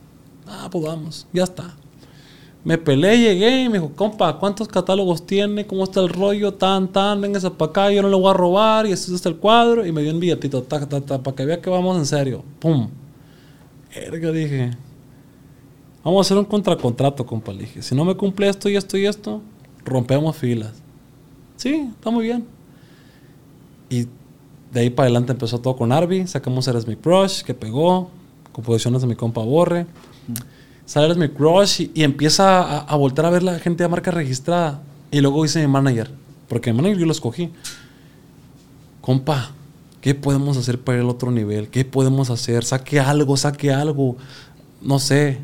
Ah, pues vamos. Ya está. Me peleé, llegué me dijo, compa, ¿cuántos catálogos tiene? ¿Cómo está el rollo? Tan, tan, véngase para acá, yo no le voy a robar. Y este es el cuadro. Y me dio un billetito, ta, ta, ta, para que vea que vamos en serio. Pum. Erga, dije. Vamos a hacer un contracontrato, compa. Le dije, si no me cumple esto y esto y esto, rompemos filas. Sí, está muy bien. Y de ahí para adelante empezó todo con Arby. Sacamos Eres mi Crush, que pegó. Composiciones de mi compa Borre. Sale Eres mi Crush y, y empieza a, a voltar a ver la gente de marca registrada. Y luego dice mi manager, porque mi manager yo lo escogí. Compa, ¿qué podemos hacer para al otro nivel? ¿Qué podemos hacer? Saque algo, saque algo. No sé.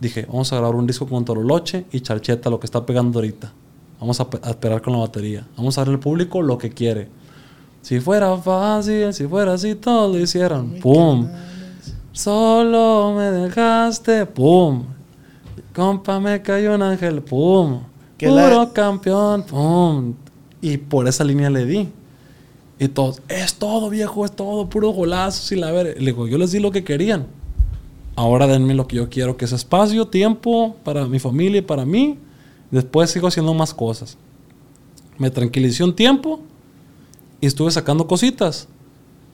Dije, vamos a grabar un disco con Toroloche y Charcheta, lo que está pegando ahorita. Vamos a esperar con la batería. Vamos a darle al público lo que quiere. Si fuera fácil, si fuera así, todos lo hicieran. ¡Pum! Solo me dejaste. ¡Pum! Compa, me cayó un ángel. ¡Pum! Puro la- campeón. ¡Pum! Y por esa línea le di. Y todos, es todo, viejo, es todo, puro golazo. Y la ver. Le digo, yo les di lo que querían. Ahora denme lo que yo quiero, que es espacio, tiempo para mi familia y para mí. Después sigo haciendo más cosas. Me tranquilicé un tiempo y estuve sacando cositas.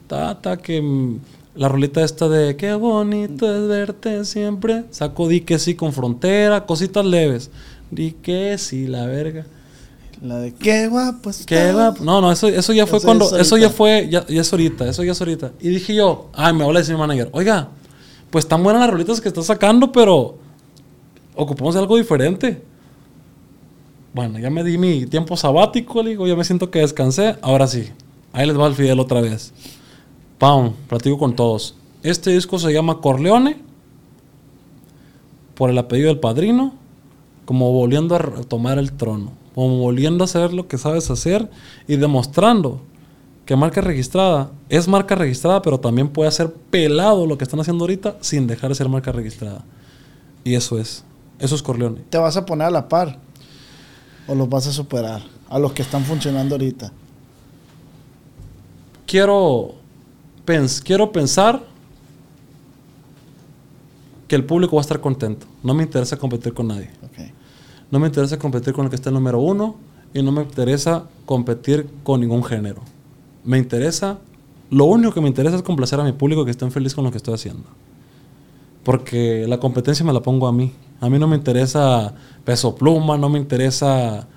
Tata, que la rolita esta de qué bonito es verte siempre. Saco di que sí con frontera, cositas leves. Di que sí, la verga. La de qué guapo Qué está. va- No, no, eso, eso ya fue Eso cuando. es Eso ya fue. Ya, ya es ahorita. Eso ya es ahorita. Y dije yo, ay, me habla de mi manager. Oiga, pues están buenas las rolitas que está sacando, pero ocupamos algo diferente. Bueno, ya me di mi tiempo sabático, le digo, ya me siento que descansé. Ahora sí, ahí les va el Fidel otra vez. Pam, platico con todos. Este disco se llama Corleone, por el apellido del padrino, como volviendo a retomar el trono, como volviendo a hacer lo que sabes hacer y demostrando que marca registrada es marca registrada, pero también puede hacer pelado lo que están haciendo ahorita sin dejar de ser marca registrada. Y eso es, eso es Corleone. ¿Te vas a poner a la par? ¿O los vas a superar? A los que están funcionando ahorita. quiero, pens- quiero pensar que el público va a estar contento. No me interesa competir con nadie. No me interesa competir con el que está el número uno y no me interesa competir con ningún género. Me interesa, lo único que me interesa es complacer a mi público y que estén felices con lo que estoy haciendo. Porque la competencia me la pongo a mí. A mí no me interesa Peso Pluma, no me interesa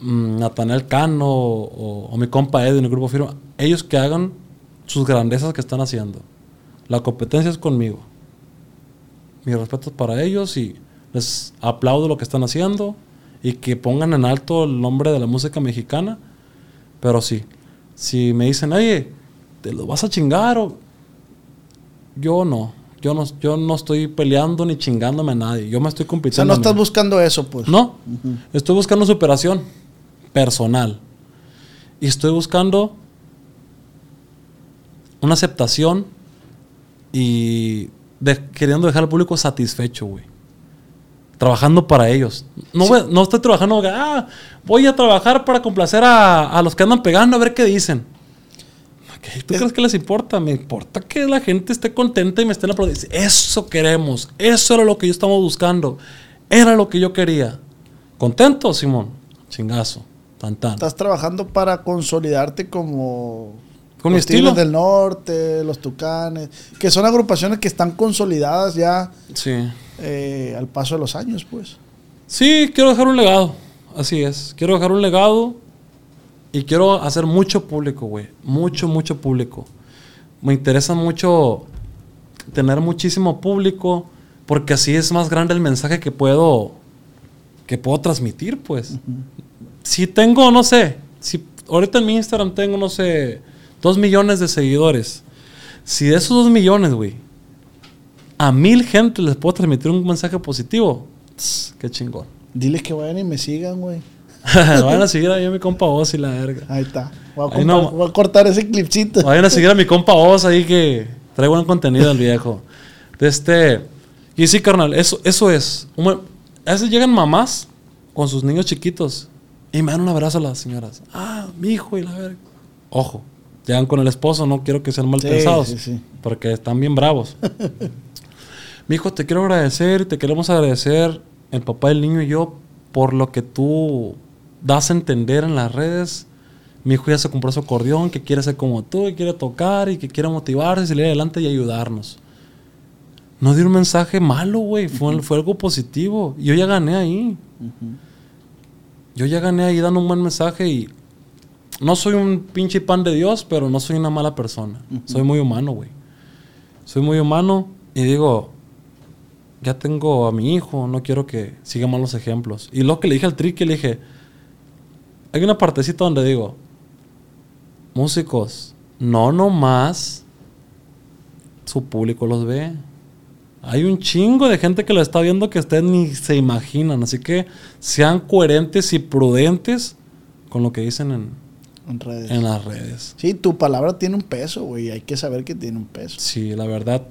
mm, Natanel Cano o, o mi compa Ed en el grupo Firma. Ellos que hagan sus grandezas que están haciendo. La competencia es conmigo. Mis respetos para ellos y les aplaudo lo que están haciendo y que pongan en alto el nombre de la música mexicana. Pero sí, si me dicen, oye, te lo vas a chingar o... Yo no. Yo no, yo no estoy peleando ni chingándome a nadie. Yo me estoy O sea, compitiendo. no estás buscando eso, pues. No, estoy buscando superación personal. Y estoy buscando una aceptación y de- queriendo dejar al público satisfecho, güey. Trabajando para ellos. No, voy- no estoy trabajando, ah, voy a trabajar para complacer a, a los que andan pegando a ver qué dicen. ¿Tú crees que les importa? Me importa que la gente esté contenta y me estén aplaudiendo. Eso queremos. Eso era lo que yo estaba buscando. Era lo que yo quería. ¿Contento, Simón? Chingazo. Tan tan. Estás trabajando para consolidarte como Con mi los Tigres estilo. del Norte, los Tucanes, que son agrupaciones que están consolidadas ya Sí. eh, al paso de los años, pues. Sí, quiero dejar un legado. Así es. Quiero dejar un legado y quiero hacer mucho público, güey. Mucho, mucho público. Me interesa mucho tener muchísimo público porque así es más grande el mensaje que puedo que puedo transmitir, pues. Si tengo, no sé, si ahorita en mi Instagram tengo, no sé, dos millones de seguidores. Si de esos dos millones, güey, a mil gente les puedo transmitir un mensaje positivo, tss, qué chingón. Diles que vayan y me sigan, güey. Vayan a seguir a mi compa Oz y la verga. Ahí está. Voy a, Ahí compa- no- voy a cortar ese clipcito. Vayan a seguir a mi compa Oz ahí que trae buen contenido el viejo. De este. Y sí, carnal, eso, eso es. A veces llegan mamás con sus niños chiquitos y me dan un abrazo a las señoras. Ah, mi hijo y la verga. Ojo, llegan con el esposo, no quiero que sean mal Sí, pensados. sí, sí. Porque están bien bravos. mi hijo, te quiero agradecer, te queremos agradecer, el papá del niño y yo, por lo que tú das a entender en las redes. Mi hijo ya se compró su acordeón, que quiere ser como tú, que quiere tocar y que quiere motivarse, salir adelante y ayudarnos. no dio un mensaje malo, güey. Fue, fue algo positivo. Yo ya gané ahí. Yo ya gané ahí dando un buen mensaje y no soy un pinche pan de Dios, pero no soy una mala persona. Soy muy humano, güey. Soy muy humano y digo, ya tengo a mi hijo, no quiero que siga malos ejemplos. Y lo que le dije al trique, le dije, hay una partecita donde digo, músicos, no nomás su público los ve. Hay un chingo de gente que lo está viendo que ustedes ni se imaginan. Así que sean coherentes y prudentes con lo que dicen en, En redes. en las redes. Sí, tu palabra tiene un peso, güey. Hay que saber que tiene un peso. Sí, la verdad.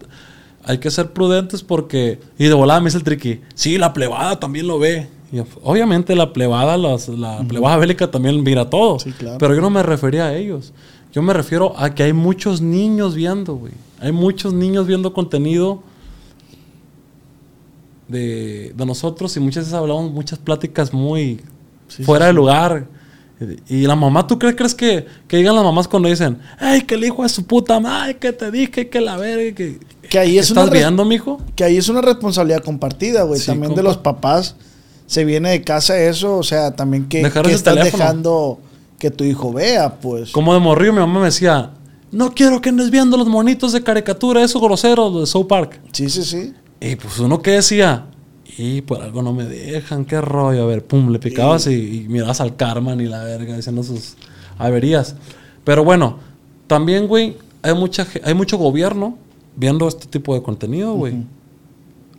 Hay que ser prudentes porque... Y de volada me dice el triqui. Sí, la plebada también lo ve. Y obviamente la plebada, los- la plebada bélica también mira todo. Sí, claro. Pero yo no me refería a ellos. Yo me refiero a que hay muchos niños viendo, güey. Hay muchos niños viendo contenido de, de nosotros y muchas veces hablamos muchas pláticas muy Sí, fuera sí, de sí. lugar. Y la mamá, ¿tú crees, crees que, que digan las mamás cuando dicen, ay, que el hijo de su puta madre, que te dije, que la verga, que... Que ahí es una ¿Estás res- viendo, mijo? Que ahí es una responsabilidad compartida, güey. Sí, también de los papás. Se viene de casa eso, o sea, también que, que estás teléfono. dejando que tu hijo vea, pues. Como de morrillo, mi mamá me decía, no quiero que andes viendo los monitos de caricatura, esos groseros de South Park. Sí, sí, sí. Y pues uno que decía, y por algo no me dejan, qué rollo. A ver, pum, le picabas y, y mirabas al Carmen y la verga diciendo sus averías. Pero bueno, también, güey, hay, mucha, hay mucho gobierno viendo este tipo de contenido, güey.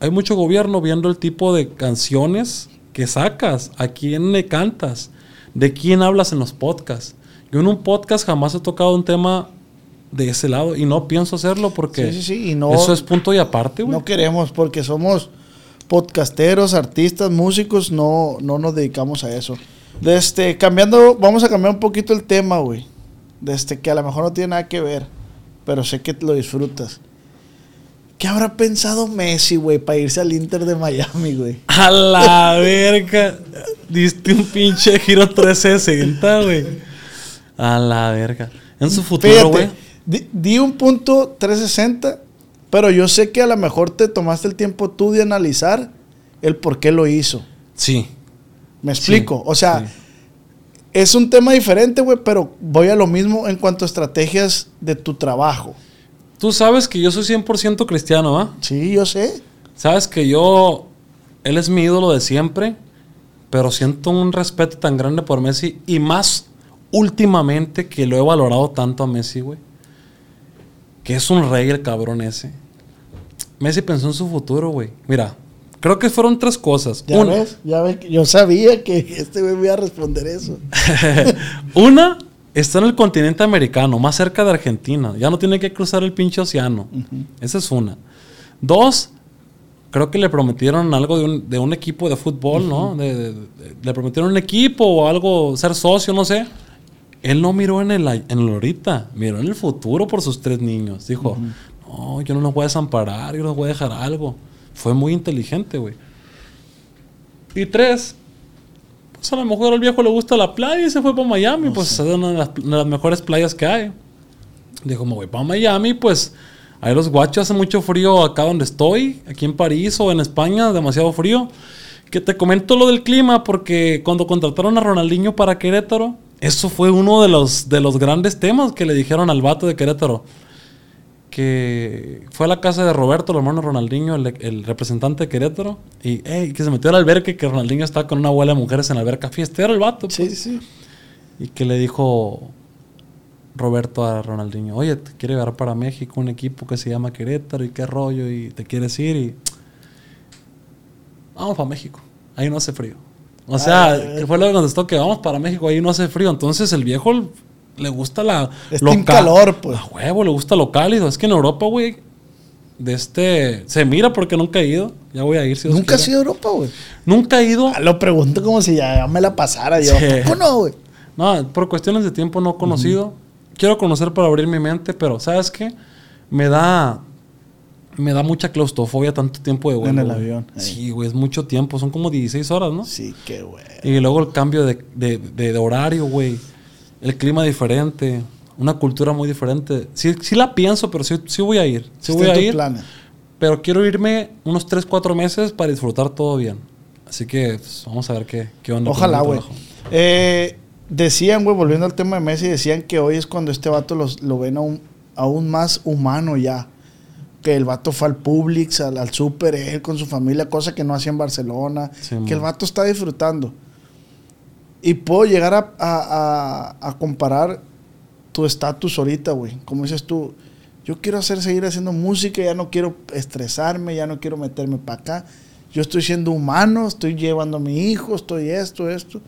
Hay mucho gobierno viendo el tipo de canciones que sacas, a quién le cantas, de quién hablas en los podcasts. Yo en un podcast jamás he tocado un tema de ese lado y no pienso hacerlo porque Sí, sí, sí, y no- eso es punto y aparte, güey. No queremos porque somos podcasteros, artistas, músicos, no, no nos dedicamos a eso. De este, cambiando, vamos a cambiar un poquito el tema, güey. De este, que a lo mejor no tiene nada que ver, pero sé que lo disfrutas. ¿Qué habrá pensado Messi, güey, para irse al Inter de Miami, güey? A la verga. Diste un pinche giro 360, güey. A la verga. En su futuro, güey. Di, di un punto 360, pero yo sé que a lo mejor te tomaste el tiempo tú de analizar el por qué lo hizo. Sí. ¿Me explico? o sea, sí. es un tema diferente, güey, pero voy a lo mismo en cuanto a estrategias de tu trabajo. Tú sabes que yo soy 100% cristiano, ¿ah? Sí, yo sé. Sabes que yo. Él es mi ídolo de siempre. Pero siento un respeto tan grande por Messi. Y más últimamente que lo he valorado tanto a Messi, güey. Que es un rey el cabrón ese. Messi pensó en su futuro, güey. Mira, creo que fueron tres cosas. ¿Ya Una- ves? Ya ves, yo sabía que este güey me iba a responder eso. Una, está en el continente americano, más cerca de Argentina. Ya no tiene que cruzar el pinche océano. Esa es una. Dos, creo que le prometieron algo de un, de un equipo de fútbol, ¿no? De- de- de- le prometieron un equipo o algo, ser socio, no sé. Él no miró en el, en el ahorita, miró en el futuro por sus tres niños. Dijo, no, yo no los voy a desamparar, yo los voy a dejar algo. Fue muy inteligente, güey. Y tres, pues a lo mejor al viejo le gusta la playa y se fue para Miami, pues es una de las, de las mejores playas que hay. Dijo, me voy para Miami, pues ahí los guachos hace mucho frío acá donde estoy, aquí en París o en España, demasiado frío. Que te comento lo del clima porque cuando contrataron a Ronaldinho para Querétaro, eso fue uno de los, de los grandes temas que le dijeron al vato de Querétaro. Que fue a la casa de Roberto, el hermano Ronaldinho, el, el representante de Querétaro, y que se metió al alberca que Ronaldinho estaba con una abuela de mujeres en la alberca fiestero el vato. Sí, pues. sí. Y que le dijo Roberto a Ronaldinho, oye, te quiere llevar para México un equipo que se llama Querétaro y qué rollo y te quieres ir y vamos para México, ahí no hace frío. O sea, Ah, que fue lo que contestó que vamos para México, ahí no hace frío. Entonces el viejo le gusta la... Es lo team ca- calor, pues. A huevo, le gusta lo cálido. Es que en Europa, güey, de este... Se mira porque nunca he ido. Ya voy a ir si Nunca has ido a Europa, güey. Nunca he ido. Ah, Lo pregunto como si ya me la pasara yo. Sí. ¿Cómo no, güey? No, por cuestiones de tiempo no he conocido. Quiero conocer para abrir mi mente, pero ¿sabes qué? Me da me da mucha claustrofobia tanto tiempo de vuelo. En el avión, ahí. Sí, güey, es mucho tiempo, son como 16 horas, ¿no? Sí, qué güey. Y luego el cambio de, de- de- de horario, güey. El clima diferente, una cultura muy diferente. Sí, sí la pienso, pero sí, sí voy a ir. Sí voy a ir. planes. pero quiero irme unos 3, 4 meses para disfrutar todo bien. Así que pues, vamos a ver qué, qué onda. Ojalá, güey. Eh, decían, güey, volviendo al tema de Messi, decían que hoy es cuando este vato los, lo ven aún, aún más humano ya. Que el vato fue al Publix, al, al Super, él con su familia, cosa que no hacía en Barcelona. Sí, que el vato está disfrutando. Y puedo llegar a, a- a- a comparar tu estatus ahorita, güey. Como dices tú, yo quiero hacer, seguir haciendo música, ya no quiero estresarme, ya no quiero meterme para acá. Yo estoy siendo humano, estoy llevando a mi hijo, estoy esto, esto.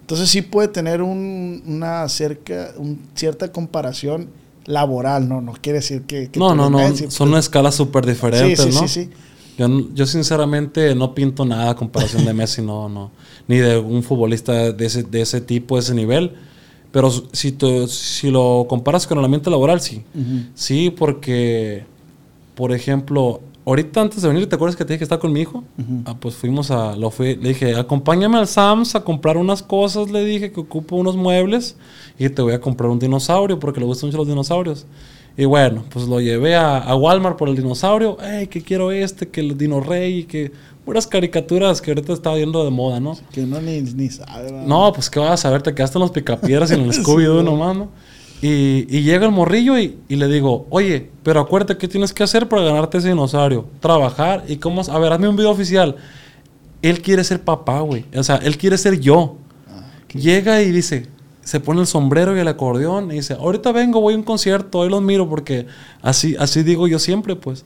Entonces sí puede tener un- una cerca, un- cierta comparación laboral, ¿no? No quiere decir que... que No, no, no. Son pues. escalas súper diferentes, Sí, sí, ¿no? sí, sí. Yo, yo sinceramente no pinto nada a comparación de Messi, no, no. Ni de un futbolista de ese, de ese tipo, de ese nivel. Pero si, tú- si lo comparas con el ambiente laboral, sí. Sí, porque, por ejemplo, ahorita antes de venir, ¿te acuerdas que te dije que estaba con mi hijo? Ah, pues fuimos a, lo fui, le dije, acompáñame al Sams a comprar unas cosas, le dije que ocupo unos muebles y te voy a comprar un dinosaurio porque le gustan mucho los dinosaurios. Y bueno, pues lo llevé a, a Walmart por el dinosaurio. ¡Ey, que quiero este! Que el Dino Rey que... Puras caricaturas que ahorita está yendo de moda, ¿no? Que uno ni, ni sabe. ¿verdad? No, pues qué vas a ver, te quedaste en los picapiedras y en el Scooby-Doo nomás, ¿no? Y, y llega el morrillo y, y le digo, oye, pero acuérdate qué tienes que hacer para ganarte ese dinosaurio. Trabajar y cómo... A ver, hazme un video oficial. Él quiere ser papá, güey. O sea, él quiere ser yo. Llega y dice, se pone el sombrero y el acordeón y dice, ahorita vengo, voy a un concierto, hoy los miro porque así, así digo yo siempre, pues.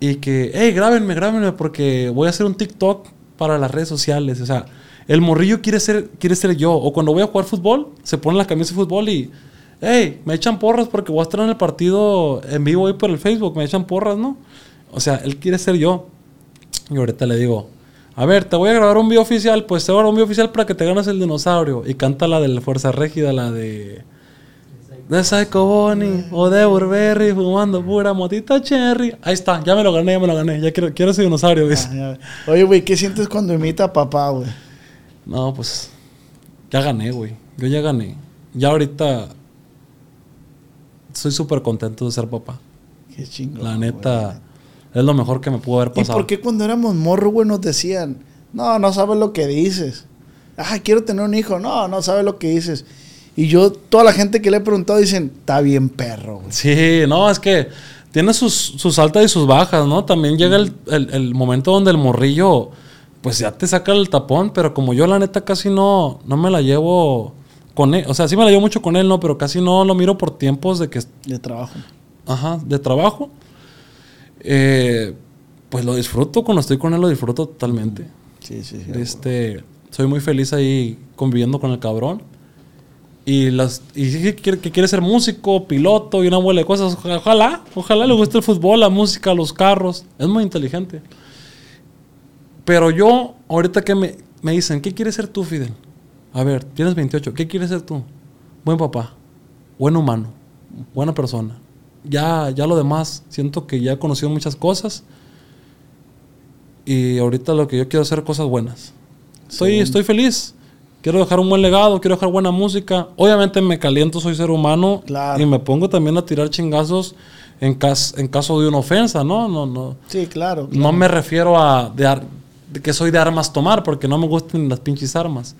Y que, hey, grábenme, grábenme porque voy a hacer un TikTok para las redes sociales. O sea, el morrillo quiere ser, quiere ser yo. O cuando voy a jugar fútbol, se pone la camisa de fútbol y, hey, me echan porras porque voy a estar en el partido en vivo ahí por el Facebook, me echan porras, ¿no? O sea, él quiere ser yo. Y ahorita le digo, a ver, te voy a grabar un video oficial, pues te voy a grabar un video oficial para que te ganes el dinosaurio. Y canta la de la Fuerza Régida, la de... De Psycho Bonnie o de Burberry fumando pura motita cherry. Ahí está, ya me lo gané, ya me lo gané. Ya quiero, quiero ese dinosaurio, ¿ves? Ah. Oye, güey, ¿qué sientes cuando imita a papá, güey? No, pues ya gané, güey. Yo ya gané. Ya ahorita soy súper contento de ser papá. Qué chingón. La güey. neta, es lo mejor que me pudo haber ¿Y pasado. por qué cuando éramos morro, güey, nos decían, no, no sabes lo que dices? Ah, quiero tener un hijo. No, no sabes lo que dices. Y yo, toda la gente que le he preguntado dicen, está bien perro, güey. Sí, no, es que tiene sus, sus altas y sus bajas, ¿no? También llega el, el- el momento donde el morrillo, pues ya te saca el tapón, pero como yo la neta casi no, no me la llevo con él, o sea, sí me la llevo mucho con él, ¿no? Pero casi no lo miro por tiempos de que, De trabajo. ajá, de trabajo. Eh, pues lo disfruto, cuando estoy con él lo disfruto totalmente. Sí, sí, sí. Este, soy muy feliz ahí conviviendo con el cabrón. Y las y que quiere, que quiere ser músico, piloto y una bola de cosas. Oja- Ojalá, ojalá le guste el fútbol, la música, los carros. Es muy inteligente. Pero yo, ahorita que me, me dicen, ¿qué quieres ser tú, Fidel? A ver, tienes 28, ¿qué quieres ser tú? Buen papá, buen humano, buena persona. Ya, ya lo demás, siento que ya he conocido muchas cosas. Y ahorita lo que yo quiero hacer cosas buenas. Estoy, estoy feliz. Quiero dejar un buen legado, quiero dejar buena música. Obviamente me caliento, soy ser humano. Claro. Y me pongo también a tirar chingazos en, cas- en caso de una ofensa, ¿no? No, no. Sí, claro. No me refiero a de ar- de que soy de armas tomar, porque no me gustan las pinches armas.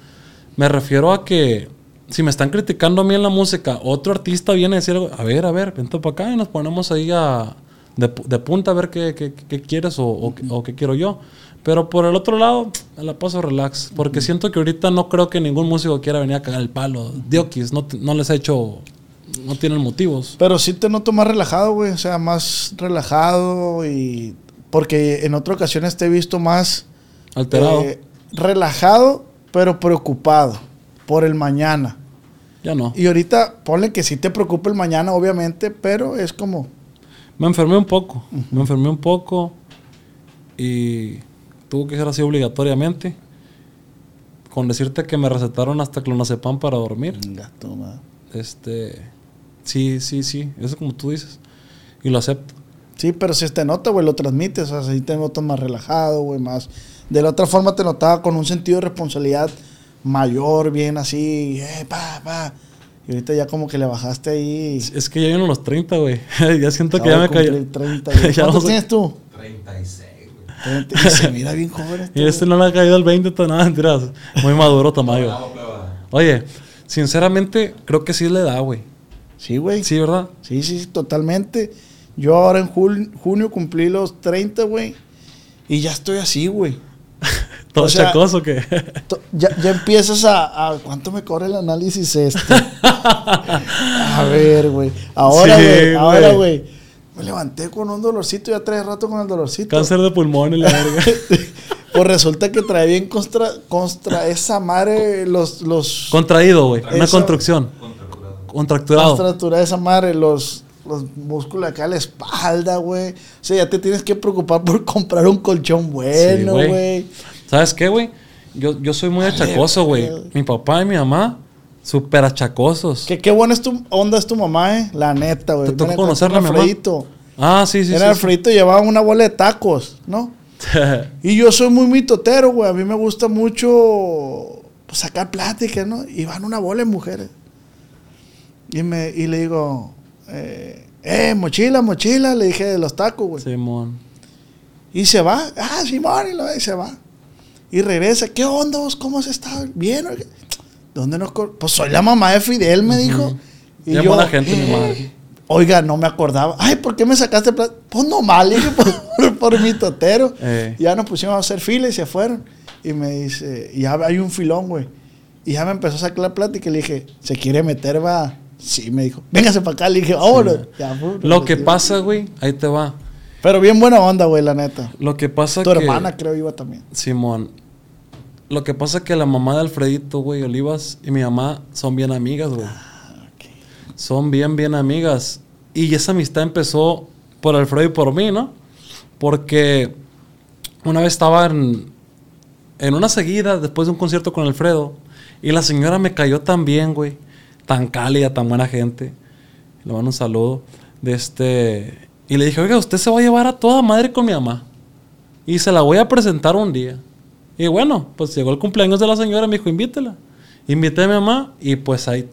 Me refiero a que si me están criticando a mí en la música, otro artista viene a decir algo, a ver, a ver, vente para acá y nos ponemos ahí a, de, pu- de punta a ver qué, qué- qué quieres o, o, o qué quiero yo. Pero por el otro lado, me la paso relax, porque siento que ahorita no creo que ningún músico quiera venir a cagar el palo. Diokis, no, no les he hecho, no tienen motivos. Pero sí te noto más relajado, güey. O sea, más relajado y... Porque en otras ocasiones te he visto más... Alterado. eh, relajado, pero preocupado por el mañana. ya no. Y ahorita ponle que sí te preocupa el mañana, obviamente, pero es como... Me enfermé un poco, me enfermé un poco y tuvo que ser así obligatoriamente. Con decirte que me recetaron hasta clonazepam para dormir. Gato. Este, sí, sí, sí, eso como tú dices. Y lo acepto. Sí, pero si te nota, güey, lo transmites. O sea, sí te notas más relajado, güey, más... De la otra forma te notaba con un sentido de responsabilidad mayor, bien así, eh, pa, pa. Y ahorita ya como que le bajaste ahí. Es que ya vienen los 30, güey. ya siento que ya me cayó. cumplir 30, güey. Ya ¿Cuántos tienes tú? 36, Y se mira bien joven. este Y este no le ha caído el 20, to- nada, mentiras. Muy maduro, Tamayo. Oye, sinceramente, creo que sí le da, güey. Sí, güey. Sí, ¿verdad? Sí, sí, sí, totalmente. Yo ahora en junio cumplí los 30, güey. Y ya estoy así, güey. Todo O sea, chacoso que. Ya, ya empiezas a, a- ¿Cuánto me corre el análisis este? a ver, güey. Ahora, Sí, güey. ahora, güey. Me levanté con un dolorcito. Ya trae rato con el dolorcito. Cáncer de pulmón y la verga. Pues resulta que trae bien contra, contra esa madre los... los Contraído, güey. Una construcción. Contracturado. Contractura esa madre, los, los músculos acá de la espalda, güey. O sea, ya te tienes que preocupar por comprar un colchón bueno, güey. ¿Sabes qué, güey? Yo, yo soy muy achacoso, güey. Mi papá y mi mamá, súper achacosos. Que qué buena es tu onda es tu mamá, eh. La neta, güey. ¿Te tocó conocerla, con mi mamá? Alfredito. Ah, sí, sí, Era sí. Alfredito llevaba una bola de tacos, ¿no? sí. Y yo soy muy mitotero, güey. A mí me gusta mucho pues, sacar pláticas, ¿no? Y van una bola de mujeres. Y, me, y le digo, eh, eh, mochila, mochila, le dije de los tacos, güey. Simón. Y se va, ah, Simón, y, lo, y se va. Y regresa, ¿qué onda vos? ¿Cómo has estado? Bien. ¿Dónde nos cor-?" Pues soy la mamá de Fidel, me dijo. Y Bien yo, buena gente, mi "Eh". madre. Oiga, no me acordaba. Ay, ¿por qué me sacaste plata? Pues no mal, dije, por, por mi totero. Eh. Ya nos pusimos a hacer fila y se fueron. Y me dice, y ya hay un filón, güey. Y ya me empezó a sacar la plática y le dije, ¿se quiere meter, va? Sí, me dijo, véngase para acá. Le dije, vámonos. Ya, pum, Lo nos que pasa, güey, ahí te va. Pero bien buena onda, güey, la neta. Lo que pasa Tu que... hermana, creo, iba también. Simón. Lo que pasa que la mamá de Alfredito, güey, Olivas, y mi mamá son bien amigas, güey. Son bien, bien amigas. Y esa amistad empezó por Alfredo y por mí, ¿no? Porque una vez estaba en, en una seguida después de un concierto con Alfredo. Y la señora me cayó tan bien, güey. Tan cálida, tan buena gente. Le mando un saludo. De este. Y le dije, oiga, usted se va a llevar a toda madre con mi mamá. Y se la voy a presentar un día. Y bueno, pues llegó el cumpleaños de la señora, me dijo, invítela. Invité a mi mamá y pues ahí,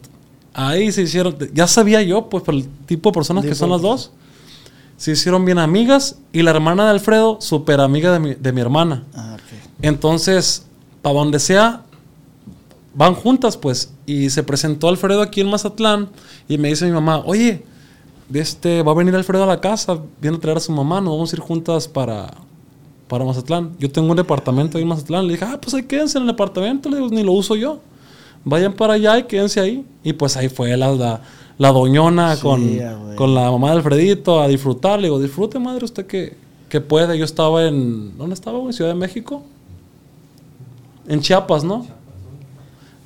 ahí se hicieron, ya sabía yo, pues por el tipo de personas que son las dos. Se hicieron bien amigas y la hermana de Alfredo, súper amiga de mi, de mi hermana. Ah. Entonces, para donde sea, van juntas, pues. Y se presentó Alfredo aquí en Mazatlán y me dice mi mamá, oye, de este, va a venir Alfredo a la casa, viene a traer a su mamá, nos vamos a ir juntas para, para Mazatlán. Yo tengo un departamento ahí en Mazatlán. Le dije, ah, pues ahí quédense en el departamento, le digo, ni lo uso yo. Vayan para allá y quédense ahí. Y pues ahí fue la, la, la doñona Sí, con, con la mamá de Alfredito a disfrutar. Le digo, disfrute, madre, usted que, que puede. Yo estaba en, ¿dónde estaba? güey? Ciudad de México. En Chiapas, ¿no?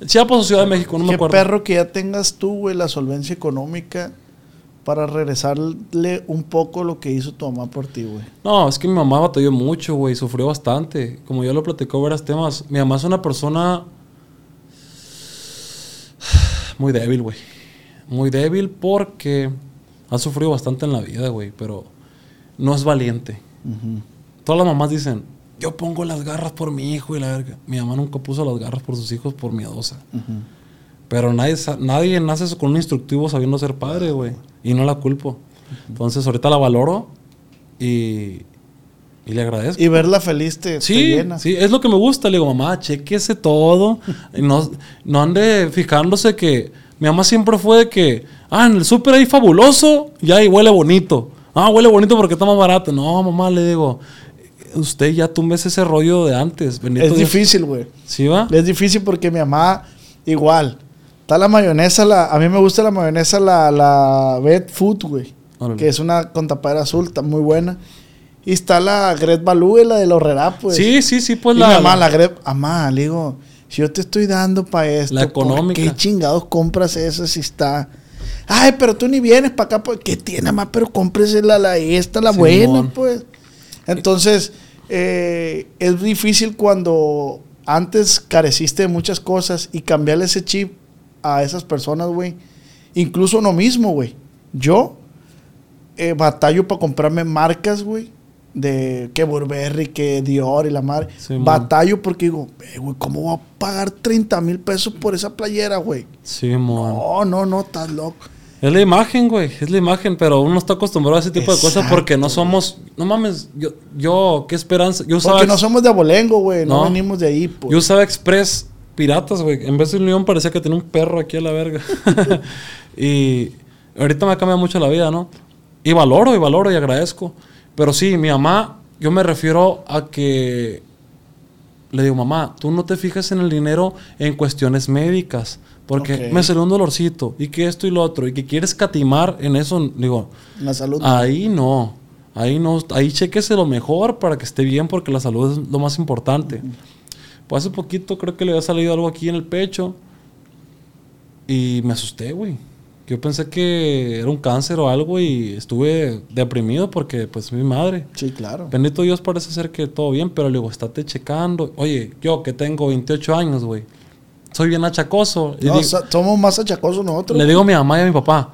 Chiapas o Ciudad de México, no me Qué acuerdo. perro que ya tengas tú, güey, la solvencia económica para regresarle un poco lo que hizo tu mamá por ti, güey. No, es que mi mamá batalló mucho, güey, sufrió bastante. Como ya lo platicó varios temas, mi mamá es una persona muy débil, güey. Muy débil porque ha sufrido bastante en la vida, güey, pero no es valiente. Todas las mamás dicen, yo pongo las garras por mi hijo y la verga. Mi mamá nunca puso las garras por sus hijos por miedosa. Pero nadie, nadie nace con un instructivo sabiendo ser padre, güey. Y no la culpo. Entonces ahorita la valoro y, y le agradezco. Y verla feliz te, te Sí, llena. sí, es lo que me gusta. Le digo, mamá, chequese todo. Y no, no ande fijándose que mi mamá siempre fue de que, ah, en el súper ahí fabuloso y ahí huele bonito. Ah, huele bonito porque está más barato. No, mamá, le digo, usted ya tumbes ese rollo de antes. bendito Es Dios". difícil, güey. ¿Sí va? Es difícil porque mi mamá, igual. Está la mayonesa, la, a mí me gusta la mayonesa, la, la Vet Food, güey. Órale. Que es una con tapadera azul, está muy buena. Y está la Gret Balú, la de los Herrera, pues. sí, sí, sí, pues y la, mi mamá, la Gret, mamá, le digo, si yo te estoy dando para esto, La económica. ¿por qué chingados compras esa si está? Ay, pero tú ni vienes para acá, pues, ¿qué tiene, mamá? Pero cómprese la, la esta, la buena, pues. Entonces, eh, es difícil cuando antes careciste de muchas cosas y cambiarle ese chip a esas personas, güey. Incluso uno mismo, güey. Yo eh, batallo para comprarme marcas, güey. De que Burberry, que Dior y la madre. Simón. batallo porque digo, "Eh, güey, ¿cómo voy a pagar 30 mil pesos por esa playera, güey? Sí, mon. No, no, no, estás loco. Es la imagen, güey. Es la imagen, pero uno está acostumbrado a ese tipo de cosas porque no somos. No mames, yo, yo qué esperanza. Yo Porque no somos de abolengo, güey. No, No. venimos de ahí, pues. yo usaba Express piratas, güey. En vez de un león parecía que tenía un perro aquí a la verga. y ahorita me ha cambiado mucho la vida, ¿no? Y valoro, y valoro, y agradezco. Pero sí, mi mamá, yo me refiero a que le digo, mamá, tú no te fijas en el dinero en cuestiones médicas. Porque me salió un dolorcito, y que esto y lo otro, y que quieres catimar en eso, digo, La salud. Ahí no. Ahí no. Ahí chequese lo mejor para que esté bien porque la salud es lo más importante. Pues hace poquito creo que le había salido algo aquí en el pecho. Y me asusté, güey. Yo pensé que era un cáncer o algo y estuve deprimido porque pues mi madre. Sí, claro. Bendito Dios parece ser que todo bien, pero le digo, estate checando. Oye, yo que tengo 28 años, güey. Soy bien achacoso. No, digo- somos más achacosos nosotros. le digo a mi mamá y a mi papá,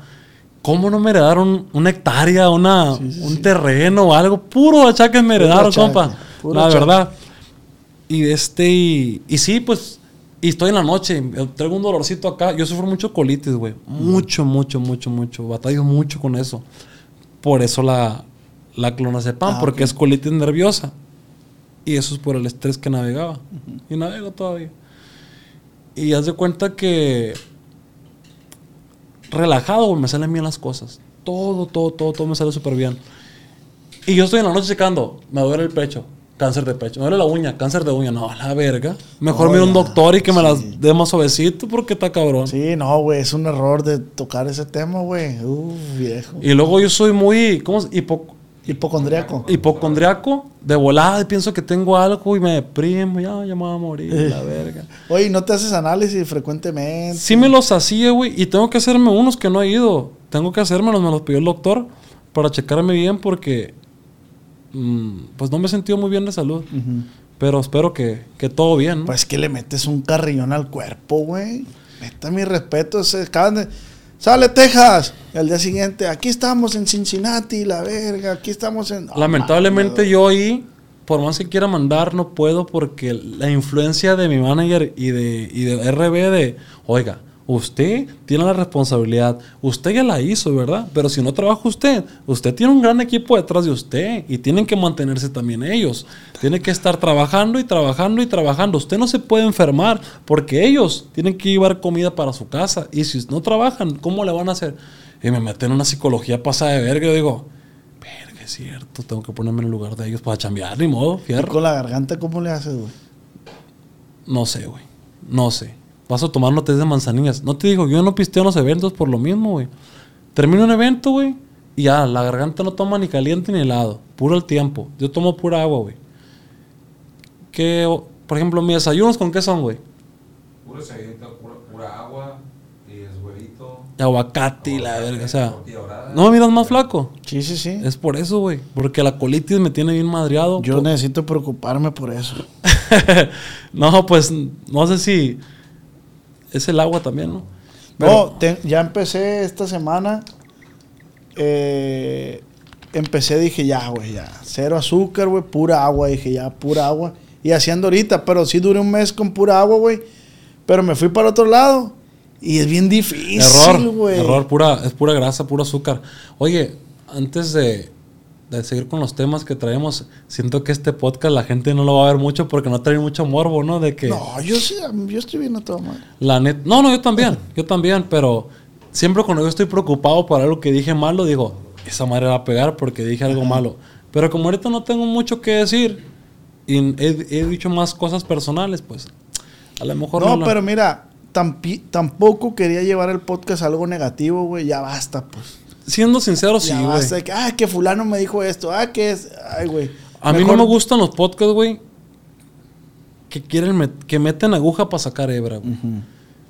¿cómo no me heredaron una hectárea, una, un terreno o algo? Puro achaques me heredaron, achaque, compa. puro La achaque. verdad. Y este, y, y sí, pues, y estoy en la noche, traigo un dolorcito acá. Yo sufro mucho colitis, güey. Mucho, mucho, mucho, mucho. Batallo mucho con eso. Por eso la, la clonazepam, Ah, porque es colitis nerviosa. Y eso es por el estrés que navegaba. Y navego todavía. Y haz de cuenta que relajado, güey, me salen bien las cosas. Todo, todo, todo, todo me sale súper bien. Y yo estoy en la noche checando, me duele el pecho, cáncer de pecho. Me duele la uña, cáncer de uña. No, la verga. Mejor mira un doctor y que me sí. las dé más suavecito porque está cabrón. Sí, no, güey. Es un error de tocar ese tema, güey. Uh, viejo. Y luego yo soy muy, ¿cómo se hipo- Hipocondriaco. hipocondriaco? De volada pienso que tengo algo y me deprimo. Ya, ya me voy a morir, Eh. la verga. Oye, ¿no te haces análisis frecuentemente? Sí me los hacía, güey, y tengo que hacerme unos que no he ido. Tengo que hacérmelos, me los pidió el doctor para checarme bien porque pues no me he sentido muy bien de salud. Pero espero que, que todo bien. ¿no? Pues que le metes un carrillón al cuerpo, güey. Neta, mi respeto. Se acaban de... Sale Texas. Y al día siguiente, aquí estamos en Cincinnati, la verga. Aquí estamos en... Lamentablemente yo ahí, por más que quiera mandar, no puedo porque la influencia de mi manager y de, y de RB de, oiga, usted tiene la responsabilidad, usted ya la hizo, ¿verdad? Pero si no trabaja usted, usted tiene un gran equipo detrás de usted y tienen que mantenerse también ellos. Tiene que estar trabajando y trabajando y trabajando. Usted no se puede enfermar porque ellos tienen que llevar comida para su casa y si no trabajan, ¿cómo le van a hacer? Y me meten en una psicología pasada de verga. Yo digo, verga, es cierto, tengo que ponerme en el lugar de ellos para chambear, ni modo, ¿Y fierro. con la garganta cómo le haces, güey? No sé, güey. No sé. Vas a tomar notas de manzanillas. No te digo, yo no pisteo en los eventos por lo mismo, güey. Termino un evento, güey, y ya, la garganta no toma ni caliente ni helado. Puro el tiempo. Yo tomo pura agua, güey. Que, por ejemplo, mis desayunos, ¿con qué son, güey? Pura ceguita, pura, pura agua y es huevito. Aguacate y la verga, o sea. ¿No me miras más flaco? Sí, sí, sí. Es por eso, güey. Porque la colitis me tiene bien madreado. Yo Por- necesito preocuparme por eso. no, pues, no sé si... Es el agua también, ¿no? No, te- ya empecé esta semana. eh, empecé, dije, ya, güey, ya. Cero azúcar, güey, pura agua. Dije, ya, pura agua. Y haciendo ahorita, pero sí duré un mes con pura agua, güey. Pero me fui para otro lado. Y es bien difícil, Error, güey. error, pura, es pura grasa, puro azúcar. Oye, antes de, de seguir con los temas que traemos, siento que este podcast la gente no lo va a ver mucho porque no trae mucho morbo, ¿no? De que No, yo sí, yo estoy bien a todo madre. la net, no, no, yo también, yo también, pero siempre cuando yo estoy preocupado por algo que dije malo, digo, esa madre va a pegar porque dije algo malo. Pero como ahorita no tengo mucho que decir y he, he dicho más cosas personales, pues a lo mejor No, pero mira, tampi- tampoco quería llevar el podcast a algo negativo, güey. Ya basta, pues. Siendo sincero, sí, güey. ah, que fulano me dijo esto. Ah, que es. Ay, güey. A mí Mejor- no me gustan los podcasts, güey, que quieren met- que meten aguja para sacar hebra, güey.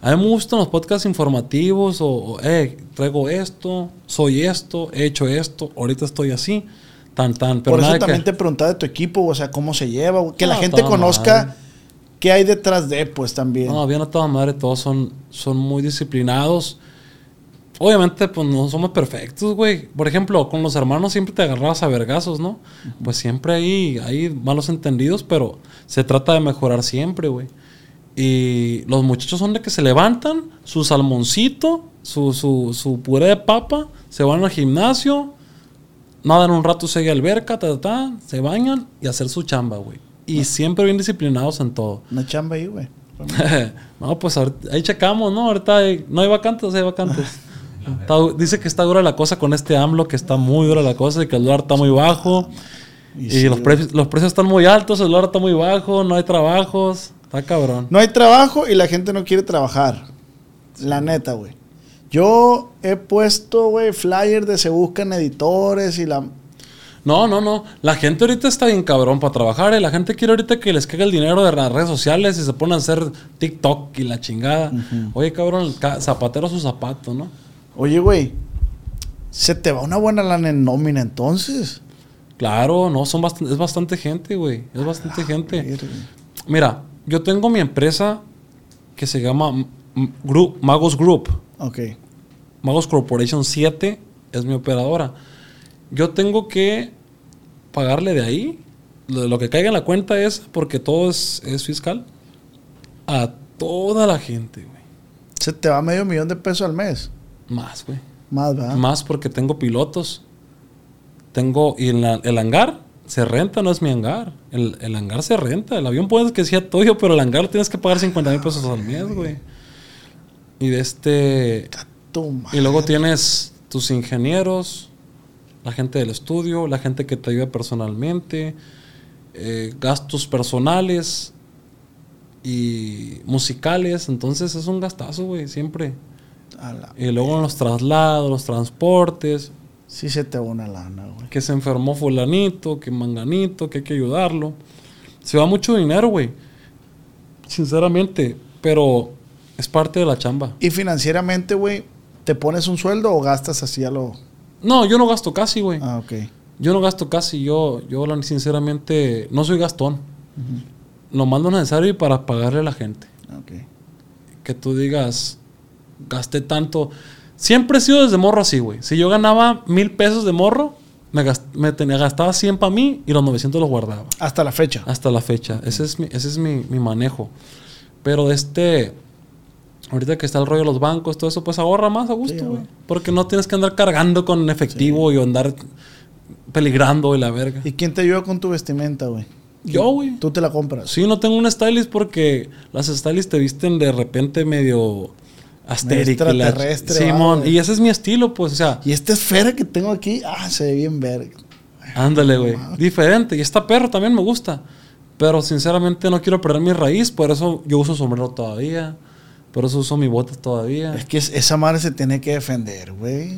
A mí me gustan los podcasts informativos o, o, eh, traigo esto, soy esto, he hecho esto, ahorita estoy así, tan, tan. Pero Por eso que- también te preguntaba de tu equipo, o sea, cómo se lleva, güey. Que la gente conozca madre. qué hay detrás de, pues también. No, bien a toda madre, todos son, son muy disciplinados. Obviamente, pues no somos perfectos, güey. Por ejemplo, con los hermanos siempre te agarrabas a vergazos, ¿no? Pues siempre hay, hay malos entendidos, pero se trata de mejorar siempre, güey. Y los muchachos son de que se levantan, su salmoncito su, su, su puré de papa, se van al gimnasio, nadan un rato, se alberca, ta, ta, ta, se bañan y hacer su chamba, güey. Y siempre bien disciplinados en todo. Una chamba ahí, güey. no, pues ahí checamos, ¿no? Ahorita hay- no hay vacantes, hay vacantes. Está dice que está dura la cosa con este AMLO, que está muy dura la cosa y que el dólar está muy bajo. Y, los, precios, los precios están muy altos, el dólar está muy bajo, no hay trabajos. Está cabrón. No hay trabajo y la gente no quiere trabajar. La neta, güey. Yo he puesto, güey, flyer de se buscan editores y la... No, no, no. La gente ahorita está bien cabrón para trabajar. ¿eh? La gente quiere ahorita que les caiga el dinero de las redes sociales y se ponen a hacer TikTok y la chingada. Oye, cabrón, zapatero a su zapato, ¿no? Oye, güey, se te va una buena lana en nómina entonces. Claro, no, son bastante, es bastante gente, güey. Es bastante gente. verga. Mira, yo tengo mi empresa que se llama Group, Magos Group. Ok. Magos Corporation 7 es mi operadora. Yo tengo que pagarle de ahí. Lo, lo que caiga en la cuenta es porque todo es, es fiscal. A toda la gente, güey. Se te va medio millón de pesos al mes. Más, güey. Más, ¿verdad? Más porque tengo pilotos. Tengo. Y en la- el hangar se renta, no es mi hangar. El, el hangar se renta. El avión puede que sea tuyo, pero el hangar tienes que pagar 50 mil pesos al mes, güey. Y de este. Y luego tienes tus ingenieros, la gente del estudio, la gente que te ayuda personalmente, eh, gastos personales y musicales. Entonces es un gastazo, güey, siempre. La- Y luego los traslados, los transportes, Sí se te va una lana, güey. que se enfermó fulanito, que manganito, que hay que ayudarlo. Se va mucho dinero, güey. Sinceramente, pero es parte de la chamba. Y financieramente, güey, ¿te pones un sueldo o gastas así a lo...? No, yo no gasto casi, güey. Ah, ok. Yo no gasto casi, yo, yo sinceramente no soy gastón. Lo lo necesario para pagarle a la gente. Ok. Que tú digas, gasté tanto. Siempre he sido desde morro así, güey. Si yo ganaba mil pesos de morro, me, gast- me tenía, gastaba 100 para mí y los 900 los guardaba. Hasta la fecha. Hasta la fecha. Ese es mi, ese es mi, mi manejo. Pero este. Ahorita que está el rollo de los bancos, todo eso, pues ahorra más a gusto, güey. Porque no tienes que andar cargando con efectivo y andar peligrando y la verga. ¿Y quién te ayuda con tu vestimenta, güey? Yo, güey. Tú te la compras. Sí, no tengo un stylist porque las stylists te visten de repente medio la- extraterrestre, Simón, y ese es mi estilo, pues, o sea, Y esta esfera que tengo aquí, ah, se ve bien verga. ándale, güey. Diferente. Y esta perro también me gusta. Pero sinceramente no quiero perder mi raíz, por eso yo uso sombrero todavía. Por eso uso mi botas todavía. Es que es- esa madre se tiene que defender, güey.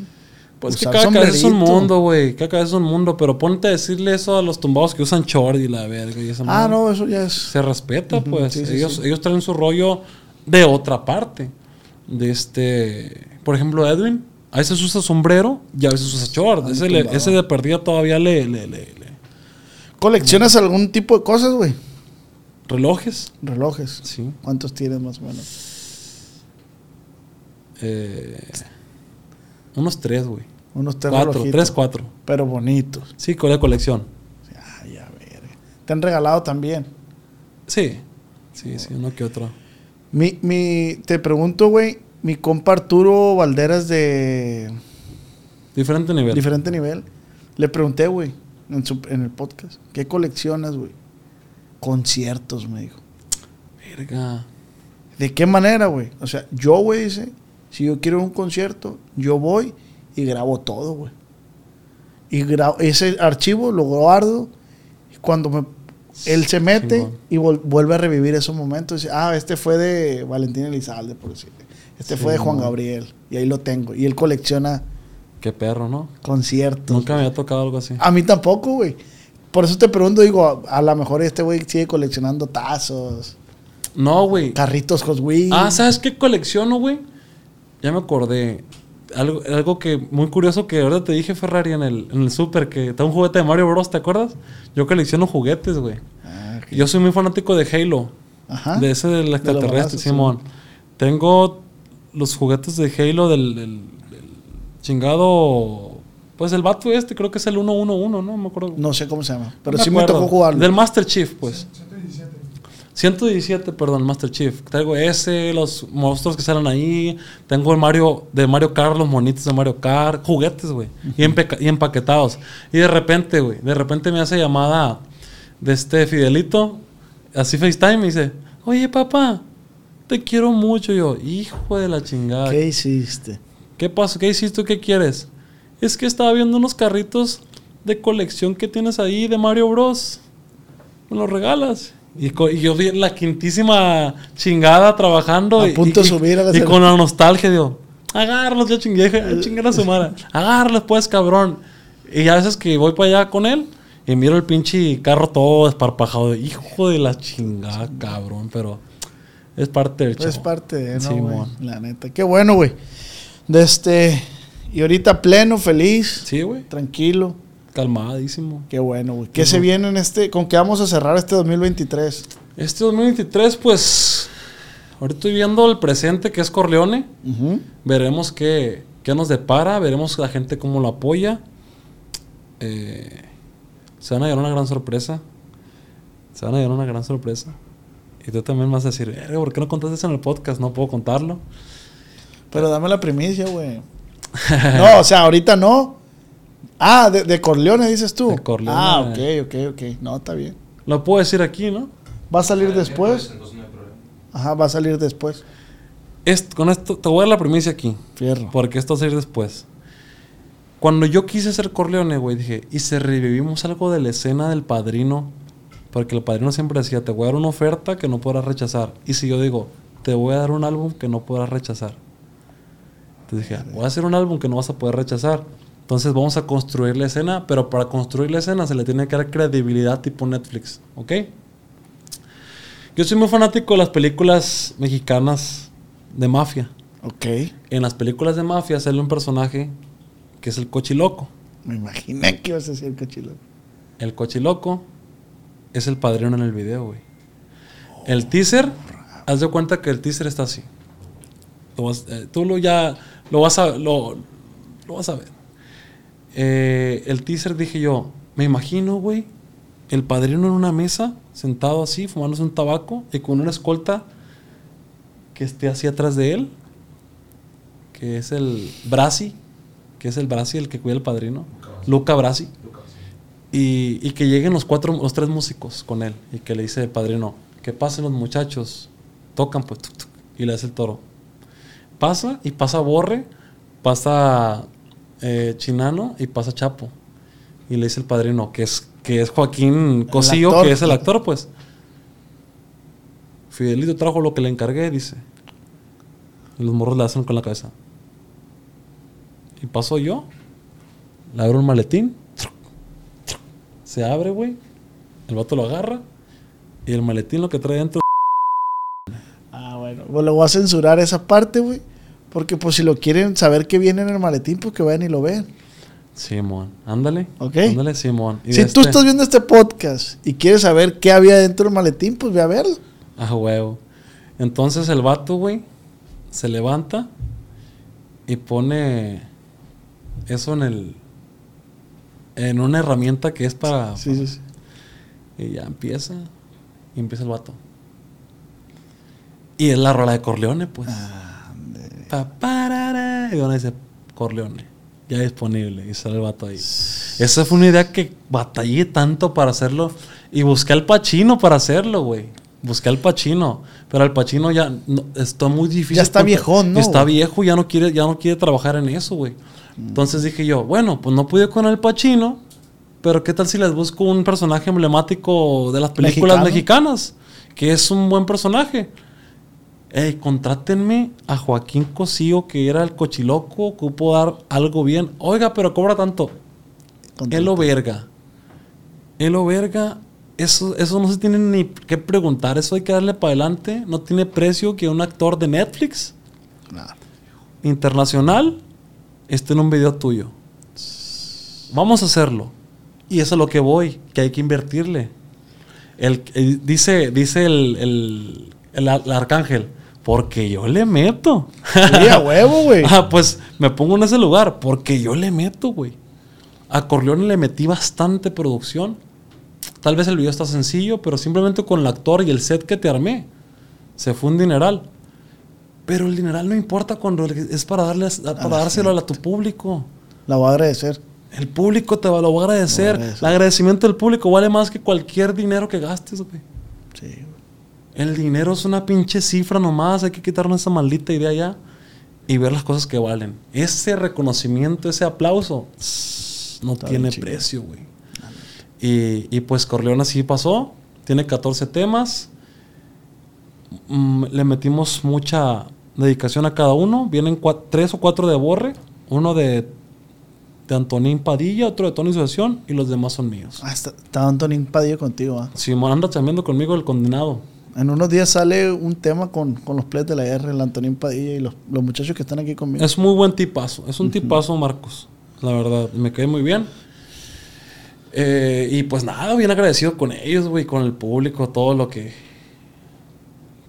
Pues que Usar cada cabeza es un mundo, güey. Cada cabeza es un mundo. Pero ponte a decirle eso a los tumbados que usan short y la verga. Y esa Ah, madre. no, eso ya es. se respeta, pues. sí, sí, ellos, sí. ellos traen su rollo de otra parte. De este. Por ejemplo, Edwin. A veces usa sombrero y a veces usa short. Ese, le- ese de perdida todavía le, le- le- le- ¿Coleccionas algún tipo de cosas, güey? Relojes. Relojes. Sí. ¿Cuántos tienes más o menos? Eh, unos tres, güey. Unos tres Cuatro. relojitos, Tres, cuatro. Pero bonitos. Sí, con la colección. Ay, a ver. Te han regalado también. Sí. Sí, sí, uno que otro. Mi, mi, te pregunto, güey, mi compa Arturo Valderas de Diferente nivel. diferente nivel, le pregunté, güey, en, su- en el podcast, ¿qué coleccionas, güey? Conciertos, me dijo. Verga. ¿De qué manera, güey? O sea, yo, güey, dice, si yo quiero un concierto, yo voy y grabo todo, güey. Y grabo, ese archivo lo guardo y cuando me, él se mete y vuelve a revivir esos momentos. Dice, ah, este fue de Valentín Elizalde, por decir. Este fue de Juan. Gabriel. Y ahí lo tengo. Y él colecciona Qué perro, ¿no? conciertos. Nunca me había tocado algo así. A mí tampoco, güey. Por eso te pregunto, digo, a, a lo mejor este güey sigue coleccionando tazos, No, güey. carritos Hot Wheels. Ah, ¿sabes qué colecciono, güey? Ya me acordé. Algo, algo que muy curioso que ahora te dije, Ferrari, en el, en el súper, que está un juguete de Mario Bros, ¿te acuerdas? Yo colecciono juguetes, güey. Ah. Yo soy muy fanático de Halo. Ajá. De ese del extraterrestre, sí. Simón. Tengo los juguetes de Halo del, del- del chingado... Pues el vato este, creo que es el 111, ¿no? Me acuerdo. No sé cómo se llama, pero No sí me tocó jugarlo. Del Master Chief, pues. 117, perdón, Master Chief. Traigo ese, los monstruos que salen ahí. Tengo el Mario, de Mario Kart, los monitos de Mario Kart. Juguetes, güey. y, empeca- y empaquetados. Y de repente, güey, de repente me hace llamada de este Fidelito. Así FaceTime me dice, oye, papá, te quiero mucho. Y yo, hijo de la chingada. ¿Qué hiciste? ¿Qué pasó? ¿Qué hiciste? ¿Qué quieres? Es que estaba viendo unos carritos de colección que tienes ahí de Mario Bros. Me los regalas. Y, y yo vi la quintísima chingada trabajando. A y- punto y, de subir a la Y con la nostalgia, digo, agárralos, ya chingué, ya chingar a su madre. Agárralos, pues, cabrón. Y a veces que voy para allá con él y miro el pinche carro todo desparpajado. de, Hijo de la chingada, cabrón. Pero es parte del show. Es parte de, ¿no, güey? La neta. Qué bueno, güey. De este... Y ahorita pleno, feliz, Sí, güey. tranquilo. Calmadísimo. Qué bueno, güey. ¿Qué se viene en este... ¿Con qué vamos a cerrar este 2023? Este 2023, pues. Ahorita estoy viendo el presente que es Corleone. Veremos qué, qué nos depara. Veremos la gente cómo lo apoya. Eh, se van a llevar una gran sorpresa. Se van a llevar una gran sorpresa. Y tú también vas a decir, "Verga, ¿por qué no contaste eso en el podcast? No puedo contarlo. Pero dame la primicia, güey. No, o sea, ahorita no. Ah, de, de Corleone dices tú. De Corleone. Ah, ok, ok, ok. No, está bien. Lo puedo decir aquí, ¿no? ¿Va a salir después? Entonces no hay problema. Ajá, va a salir después. Est- con esto, te voy a dar la primicia aquí. Fierro. Porque esto va a salir después. Cuando yo quise ser Corleone, güey, dije, ¿y si revivimos algo de la escena del padrino? Porque el padrino siempre decía, te voy a dar una oferta que no podrás rechazar. Y si yo digo, te voy a dar un álbum que no podrás rechazar. Entonces dije, voy a hacer un álbum que no vas a poder rechazar. Entonces vamos a construir la escena, pero para construir la escena se le tiene que dar credibilidad tipo Netflix, ¿ok? Yo soy muy fanático de las películas mexicanas de mafia. Ok. En las películas de mafia sale un personaje que es el cochiloco. Me imaginé que ibas a decir cochilo. El cochiloco es el padrino en el video, güey. El teaser, haz de cuenta que el teaser está así. Lo vas- eh, tú lo ya lo vas a lo, lo vas a ver. Eh, el teaser dije yo, me imagino, güey, el padrino en una mesa, sentado así, fumándose un tabaco y con una escolta que esté así atrás de él, que es el Brasi, que es el Brasi el que cuida al padrino, Luca Brasi. Y, y que lleguen los cuatro, los tres músicos con él. Y que le dice el padrino, que pasen los muchachos. Tocan pues. tuc, tuc, y le hace el toro. Pasa y pasa Borre, pasa eh, Chinano y pasa Chapo. Y le dice el padrino, que es, que es Joaquín Cosillo, que es el actor, pues. Fidelito trajo lo que le encargué, dice. Y los morros le hacen con la cabeza. Y paso yo, le abro un maletín, se abre, güey. El vato lo agarra. Y el maletín lo que trae dentro. Ah, bueno. Pues lo voy a censurar esa parte, güey. Porque pues si lo quieren saber qué viene en el maletín, pues que vayan y lo vean. Simón, ándale. Ok. Ándale, Simón. Si tú este- estás viendo este podcast y quieres saber qué había dentro del maletín, pues ve a verlo. A huevo. Entonces el vato, güey, se levanta y pone eso en el. En una herramienta que es para. Sí, sí, sí. Y ya empieza. Y empieza el vato. Y es la rola de Corleone, pues. Pa, parara, y donde dice Corleone. Ya disponible. Y sale el vato ahí. Esa fue una idea que batallé tanto para hacerlo. Y busqué al Pachino para hacerlo, güey. Busqué al Pachino. Pero al Pachino ya no- está muy difícil. Ya está viejón, ¿no, Está viejo, ya no quiere, ya no quiere trabajar en eso, güey. Entonces dije yo, bueno, pues no pude con el Pachino. Pero qué tal si les busco un personaje emblemático de las películas ¿Mexicano? mexicanas. Que es un buen personaje. Ey, contrátenme a Joaquín Cosío, que era el cochiloco, ocupo dar algo bien. Oiga, pero cobra tanto. El lo verga. El lo verga. Eso, eso no se tiene ni que preguntar. Eso hay que darle para adelante. No tiene precio que un actor de Netflix Nada. internacional esté en un video tuyo. Vamos a hacerlo. Y eso es lo que voy, que hay que invertirle. El, el- dice dice el, el- el ar- el arcángel, porque yo le meto. Sí, a huevo, güey. Ah, pues me pongo en ese lugar, porque yo le meto, güey. A Corleone le metí bastante producción Tal vez el video está sencillo, pero simplemente con el actor y el set que te armé, se fue un dineral. Pero el dineral no importa cuando es para, darle, para dárselo a tu público. La voy a agradecer. El público te va, lo va a agradecer. Va. El agradecimiento del público vale más que cualquier dinero que gastes, güey. Sí, güey. El dinero es una pinche cifra nomás. Hay que quitarnos esa maldita idea ya y ver las cosas que valen. Ese reconocimiento, ese aplauso, no Está tiene precio, güey. Y, y pues Corleone así pasó. Tiene 14 temas. Mm, le metimos mucha dedicación a cada uno. Vienen tres o cuatro de Borre. Uno de, de Antonín Padilla, otro de Tony Sucesión y los demás son míos. Ah, está, está Antonín Padilla contigo, ¿ah? Simón anda chambeando conmigo el condenado. En unos días sale un tema con, con los players de la R, el Antonín Padilla y los, los muchachos que están aquí conmigo. Es muy buen tipazo. Es un tipazo, Marcos. La verdad, me quedé muy bien. Eh, y pues nada, bien agradecido con ellos, güey, con el público, todo lo que.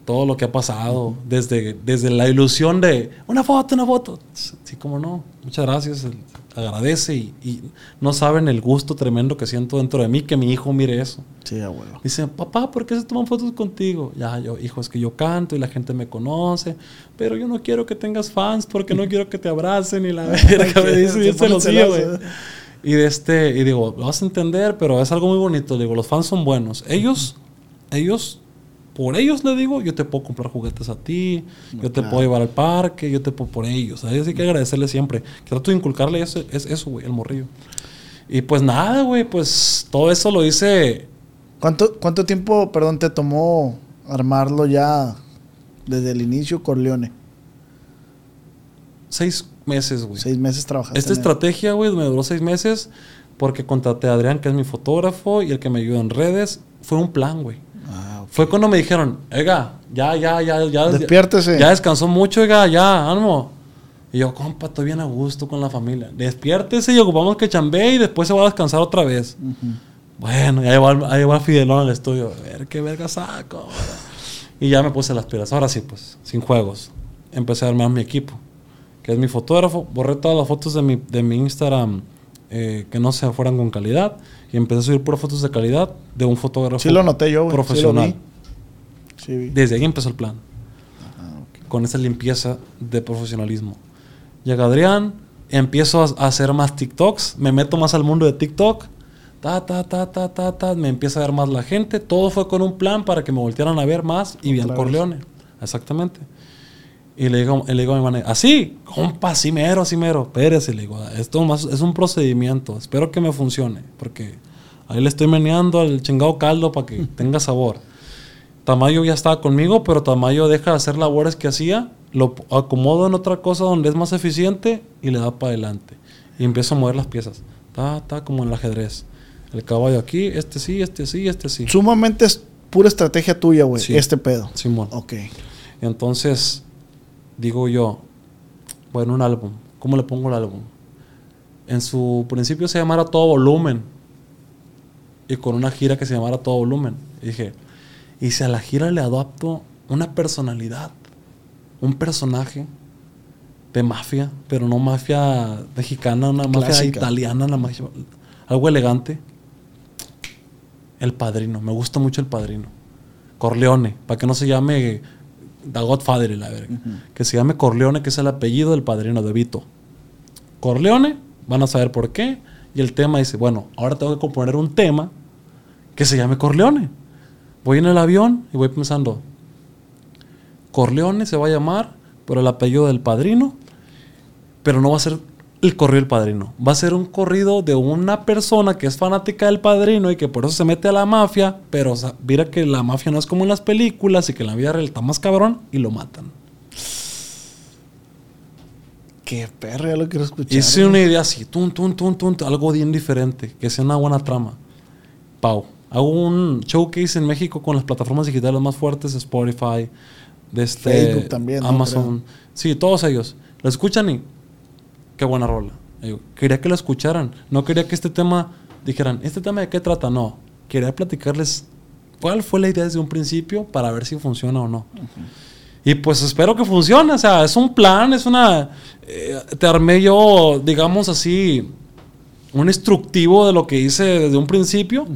Todo lo que ha pasado. Desde, desde la ilusión de una foto, una foto. Sí, como no. Muchas gracias. agradece y, y no saben el gusto tremendo que siento dentro de mí que mi hijo mire eso. Sí, a huevo. Dice, papá, ¿por qué se toman fotos contigo? Ya, yo, hijo, es que yo canto y la gente me conoce, pero yo no quiero que tengas fans porque no quiero que te abracen y la verga, me dice, Se pone celosío, celoso, güey. Y de este, y digo, lo vas a entender, pero es algo muy bonito. Le digo, los fans son buenos. Ellos, ellos, por ellos le digo, yo te puedo comprar juguetes a ti, yo te puedo llevar al parque, yo te puedo por ellos. ¿sabes? Hay que agradecerle siempre. Que trato de inculcarle eso, es eso, güey, el morrillo. Y pues nada, güey, pues todo eso lo hice ¿Cuánto, ¿Cuánto tiempo, perdón, te tomó armarlo ya desde el inicio, Corleone? seis meses, güey. Seis meses trabajaste. Esta estrategia, güey, me duró seis meses porque contraté a Adrián, que es mi fotógrafo y el que me ayuda en redes. Fue un plan, güey. Fue cuando me dijeron, oiga, ya, ya, ya, ya. Despiértese. Ya descansó mucho, oiga, ya, ánimo. Y yo, compa, estoy bien a gusto con la familia. Despiértese y ocupamos que chambee y después se va a descansar otra vez. Bueno, y ahí va, ahí va Fidelón al estudio. A ver qué verga saco. Y ya me puse las pilas. Ahora sí, pues, sin juegos. Empecé a armar mi equipo, que es mi fotógrafo. Borré todas las fotos de mi, de mi Instagram eh, que no se fueran con calidad. Y empecé a subir puras fotos de calidad de un fotógrafo Sí lo noté yo, güey. Sí lo profesional. vi. Sí, vi. Desde ahí empezó el plan. Con esa limpieza de profesionalismo. Llega Adrián, empiezo a, hacer más TikToks, me meto más al mundo de TikTok. Ta, ta, ta, ta, ta, ta, me empieza a ver más la gente. Todo fue con un plan para que me voltearan a ver más y bien. Corleone. Exactamente. Y le digo, y le digo a mi manager, así, compa, así mero, así mero. Espérese, le digo, esto más es un procedimiento. Espero que me funcione. Porque ahí le estoy meneando al chingado caldo para que tenga sabor. Tamayo ya estaba conmigo, pero Tamayo deja de hacer labores que hacía, lo acomodo en otra cosa donde es más eficiente y le da para adelante. Y empiezo a mover las piezas. Ta, ta, como en el ajedrez. El caballo aquí, este sí, este sí, este sí. Sumamente es pura estrategia tuya, güey. Sí. Este pedo. Simón. Ok. Entonces, digo yo, bueno, un álbum. ¿Cómo le pongo el álbum? En su principio se llamara Todo Volumen. Y con una gira que se llamara Todo Volumen. Y dije, y si a la gira le adopto una personalidad, un personaje de mafia, pero no mafia mexicana, una mafia italiana, una mafia- algo elegante. El Padrino, me gusta mucho El Padrino. Corleone, para que no se llame The Godfather la verga. Que se llame Corleone, que es el apellido del padrino de Vito. Corleone, van a saber por qué. Y el tema dice, bueno, ahora tengo que componer un tema que se llame Corleone. Voy en el avión y voy pensando, Corleone se va a llamar por el apellido del padrino, pero no va a ser el corrido del padrino. Va a ser un corrido de una persona que es fanática del padrino y que por eso se mete a la mafia, pero o sea, mira que la mafia no es como en las películas y que en la vida real está más cabrón y lo matan. Qué perro, ya lo quiero escuchar. Hice güey. una idea así, tun, tun, tun, tun, algo bien diferente, que sea una buena trama. Pau, hago un showcase en México con las plataformas digitales más fuertes, Spotify, de este, Facebook también, ¿no? Amazon. Sí, todos ellos. Lo escuchan y qué buena rola. Y yo, quería que lo escucharan. No quería que este tema dijeran, ¿este tema de qué trata? No. Quería platicarles cuál fue la idea desde un principio para ver si funciona o no. Y pues espero que funcione. O sea, es un plan, es una. eh, te armé yo, digamos así, un instructivo de lo que hice desde un principio.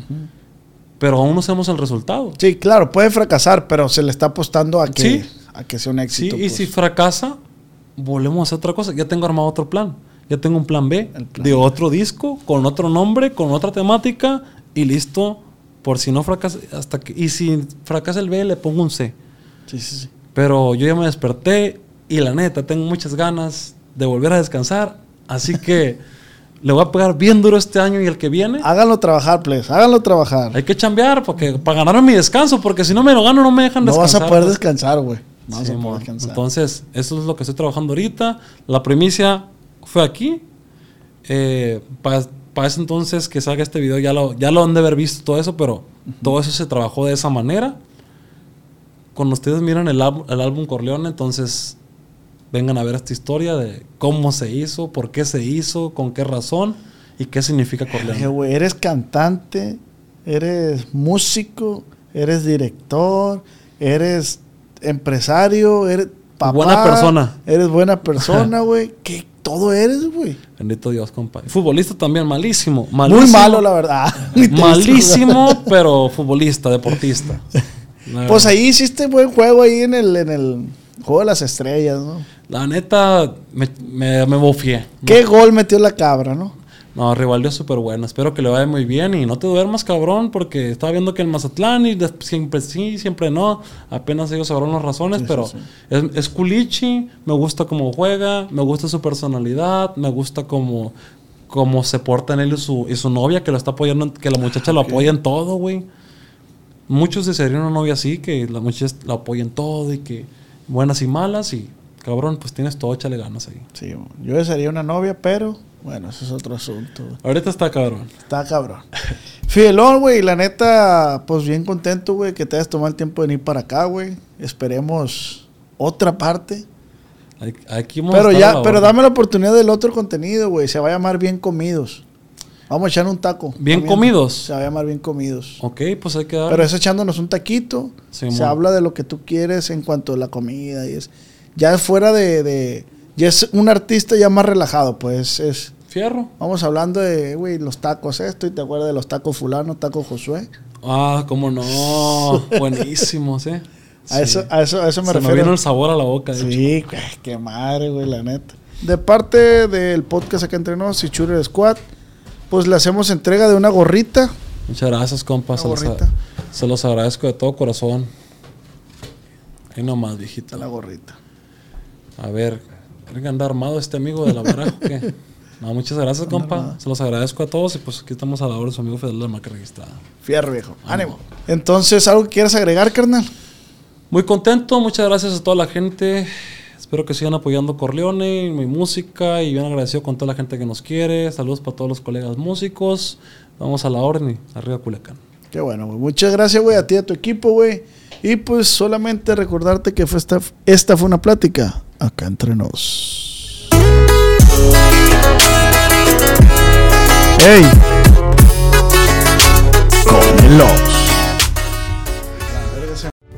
pero aún no sabemos el resultado. Sí, claro, puede fracasar, pero se le está apostando a que, Sí. a que sea un Sí, éxito. y pues. si fracasa, volvemos a hacer otra cosa. Ya tengo armado otro plan. Ya tengo un plan B plan de otro disco, con otro nombre, con otra temática y listo. Por si no fracasa, hasta que. Y si fracasa el B, le pongo un C. Sí, sí, sí. Pero yo ya me desperté y la neta, tengo muchas ganas de volver a descansar. Así que le voy a pegar bien duro este año y el que viene. Háganlo trabajar, please. Háganlo trabajar. Hay que chambear porque, para ganarme mi descanso, porque si no me lo gano, no me dejan No vas descansar. a poder descansar, güey. Vas Sí, a poder. Entonces, eso es lo que estoy trabajando ahorita. La primicia fue aquí. Para ese entonces que salga este video ya lo, ya lo han de haber visto todo eso, pero todo eso se trabajó de esa manera. Cuando ustedes miran el, álbum- el álbum Corleone, entonces vengan a ver esta historia de cómo se hizo, por qué se hizo, con qué razón y qué significa Corleone. güey, eres cantante, eres músico, eres director, eres empresario, eres papá. Buena persona. Eres buena persona, güey. ¿Qué todo eres, güey? Bendito Dios, compa. Futbolista también, malísimo. Muy malo, la verdad. Malísimo, pero futbolista, deportista. Pues ahí hiciste buen juego ahí en el, en el juego de las estrellas, ¿no? La neta, me, me, me bofié. ¿Qué gol metió la cabra, no? No, Rivaldo es súper bueno. Espero que le vaya muy bien y no te duermas, cabrón, porque estaba viendo que el Mazatlán y siempre sí, siempre no. Apenas ellos sabrán las razones, pero Es, es culichi, me gusta cómo juega, me gusta su personalidad, me gusta cómo, cómo se porta en él y su, y su novia, que lo está apoyando, que la muchacha lo apoya en todo, güey. Muchos desearían una novia así, que la muchacha la apoya en todo y que buenas y malas y cabrón, pues tienes todo, échale ganas ahí. Sí, yo desearía una novia, pero bueno, eso es otro asunto. güey. Ahorita está cabrón. Está cabrón. Fidelón, güey, la neta, pues bien contento, güey, que te hayas tomado el tiempo de venir para acá, güey. Esperemos otra parte. Aquí- vamos a Pero a ya, pero dame la oportunidad del otro contenido, güey. Se va a llamar Bien Comidos. Vamos a echar un taco. ¿Bien También comidos? Se va a llamar Bien Comidos. Ok, pues hay que dar. Pero es echándonos un taquito. Sí, se habla de lo que tú quieres en cuanto a la comida y es. Ya fuera de, de- Ya es un artista ya más relajado, pues. Es. Fierro. Vamos hablando de, güey, los tacos esto y te acuerdas de los tacos fulano, tacos Josué. Ah, cómo no. Buenísimos, eh. A, Sí. eso, a, eso, a eso me Se me refiero. vino el sabor a la boca. hecho. Sí, qué madre, güey, la neta. De parte del podcast acá entre nos y Churer Squad, pues le hacemos entrega de una gorrita. Muchas gracias, compa. Una Se los, se los agradezco de todo corazón. Ahí nomás, viejito. A la gorrita. A ver, ¿creen que anda armado este amigo de la baraja qué? No, muchas gracias, compa. Se los agradezco a todos y pues aquí estamos a la hora de su amigo Fidel de la marca registrada. Fierro, viejo. Ánimo. Entonces, ¿algo que quieras agregar, carnal? Muy contento, muchas gracias a toda la gente. Espero que sigan apoyando Corleone y mi música y bien agradecido con toda la gente que nos quiere. Saludos para todos los colegas músicos. Vamos a la orden y arriba Culiacán. Qué bueno, güey. Muchas gracias, güey, a ti y a tu equipo, güey. Y pues solamente recordarte que fue esta, esta fue una plática acá entre nos. ¡Ey! Cómelos.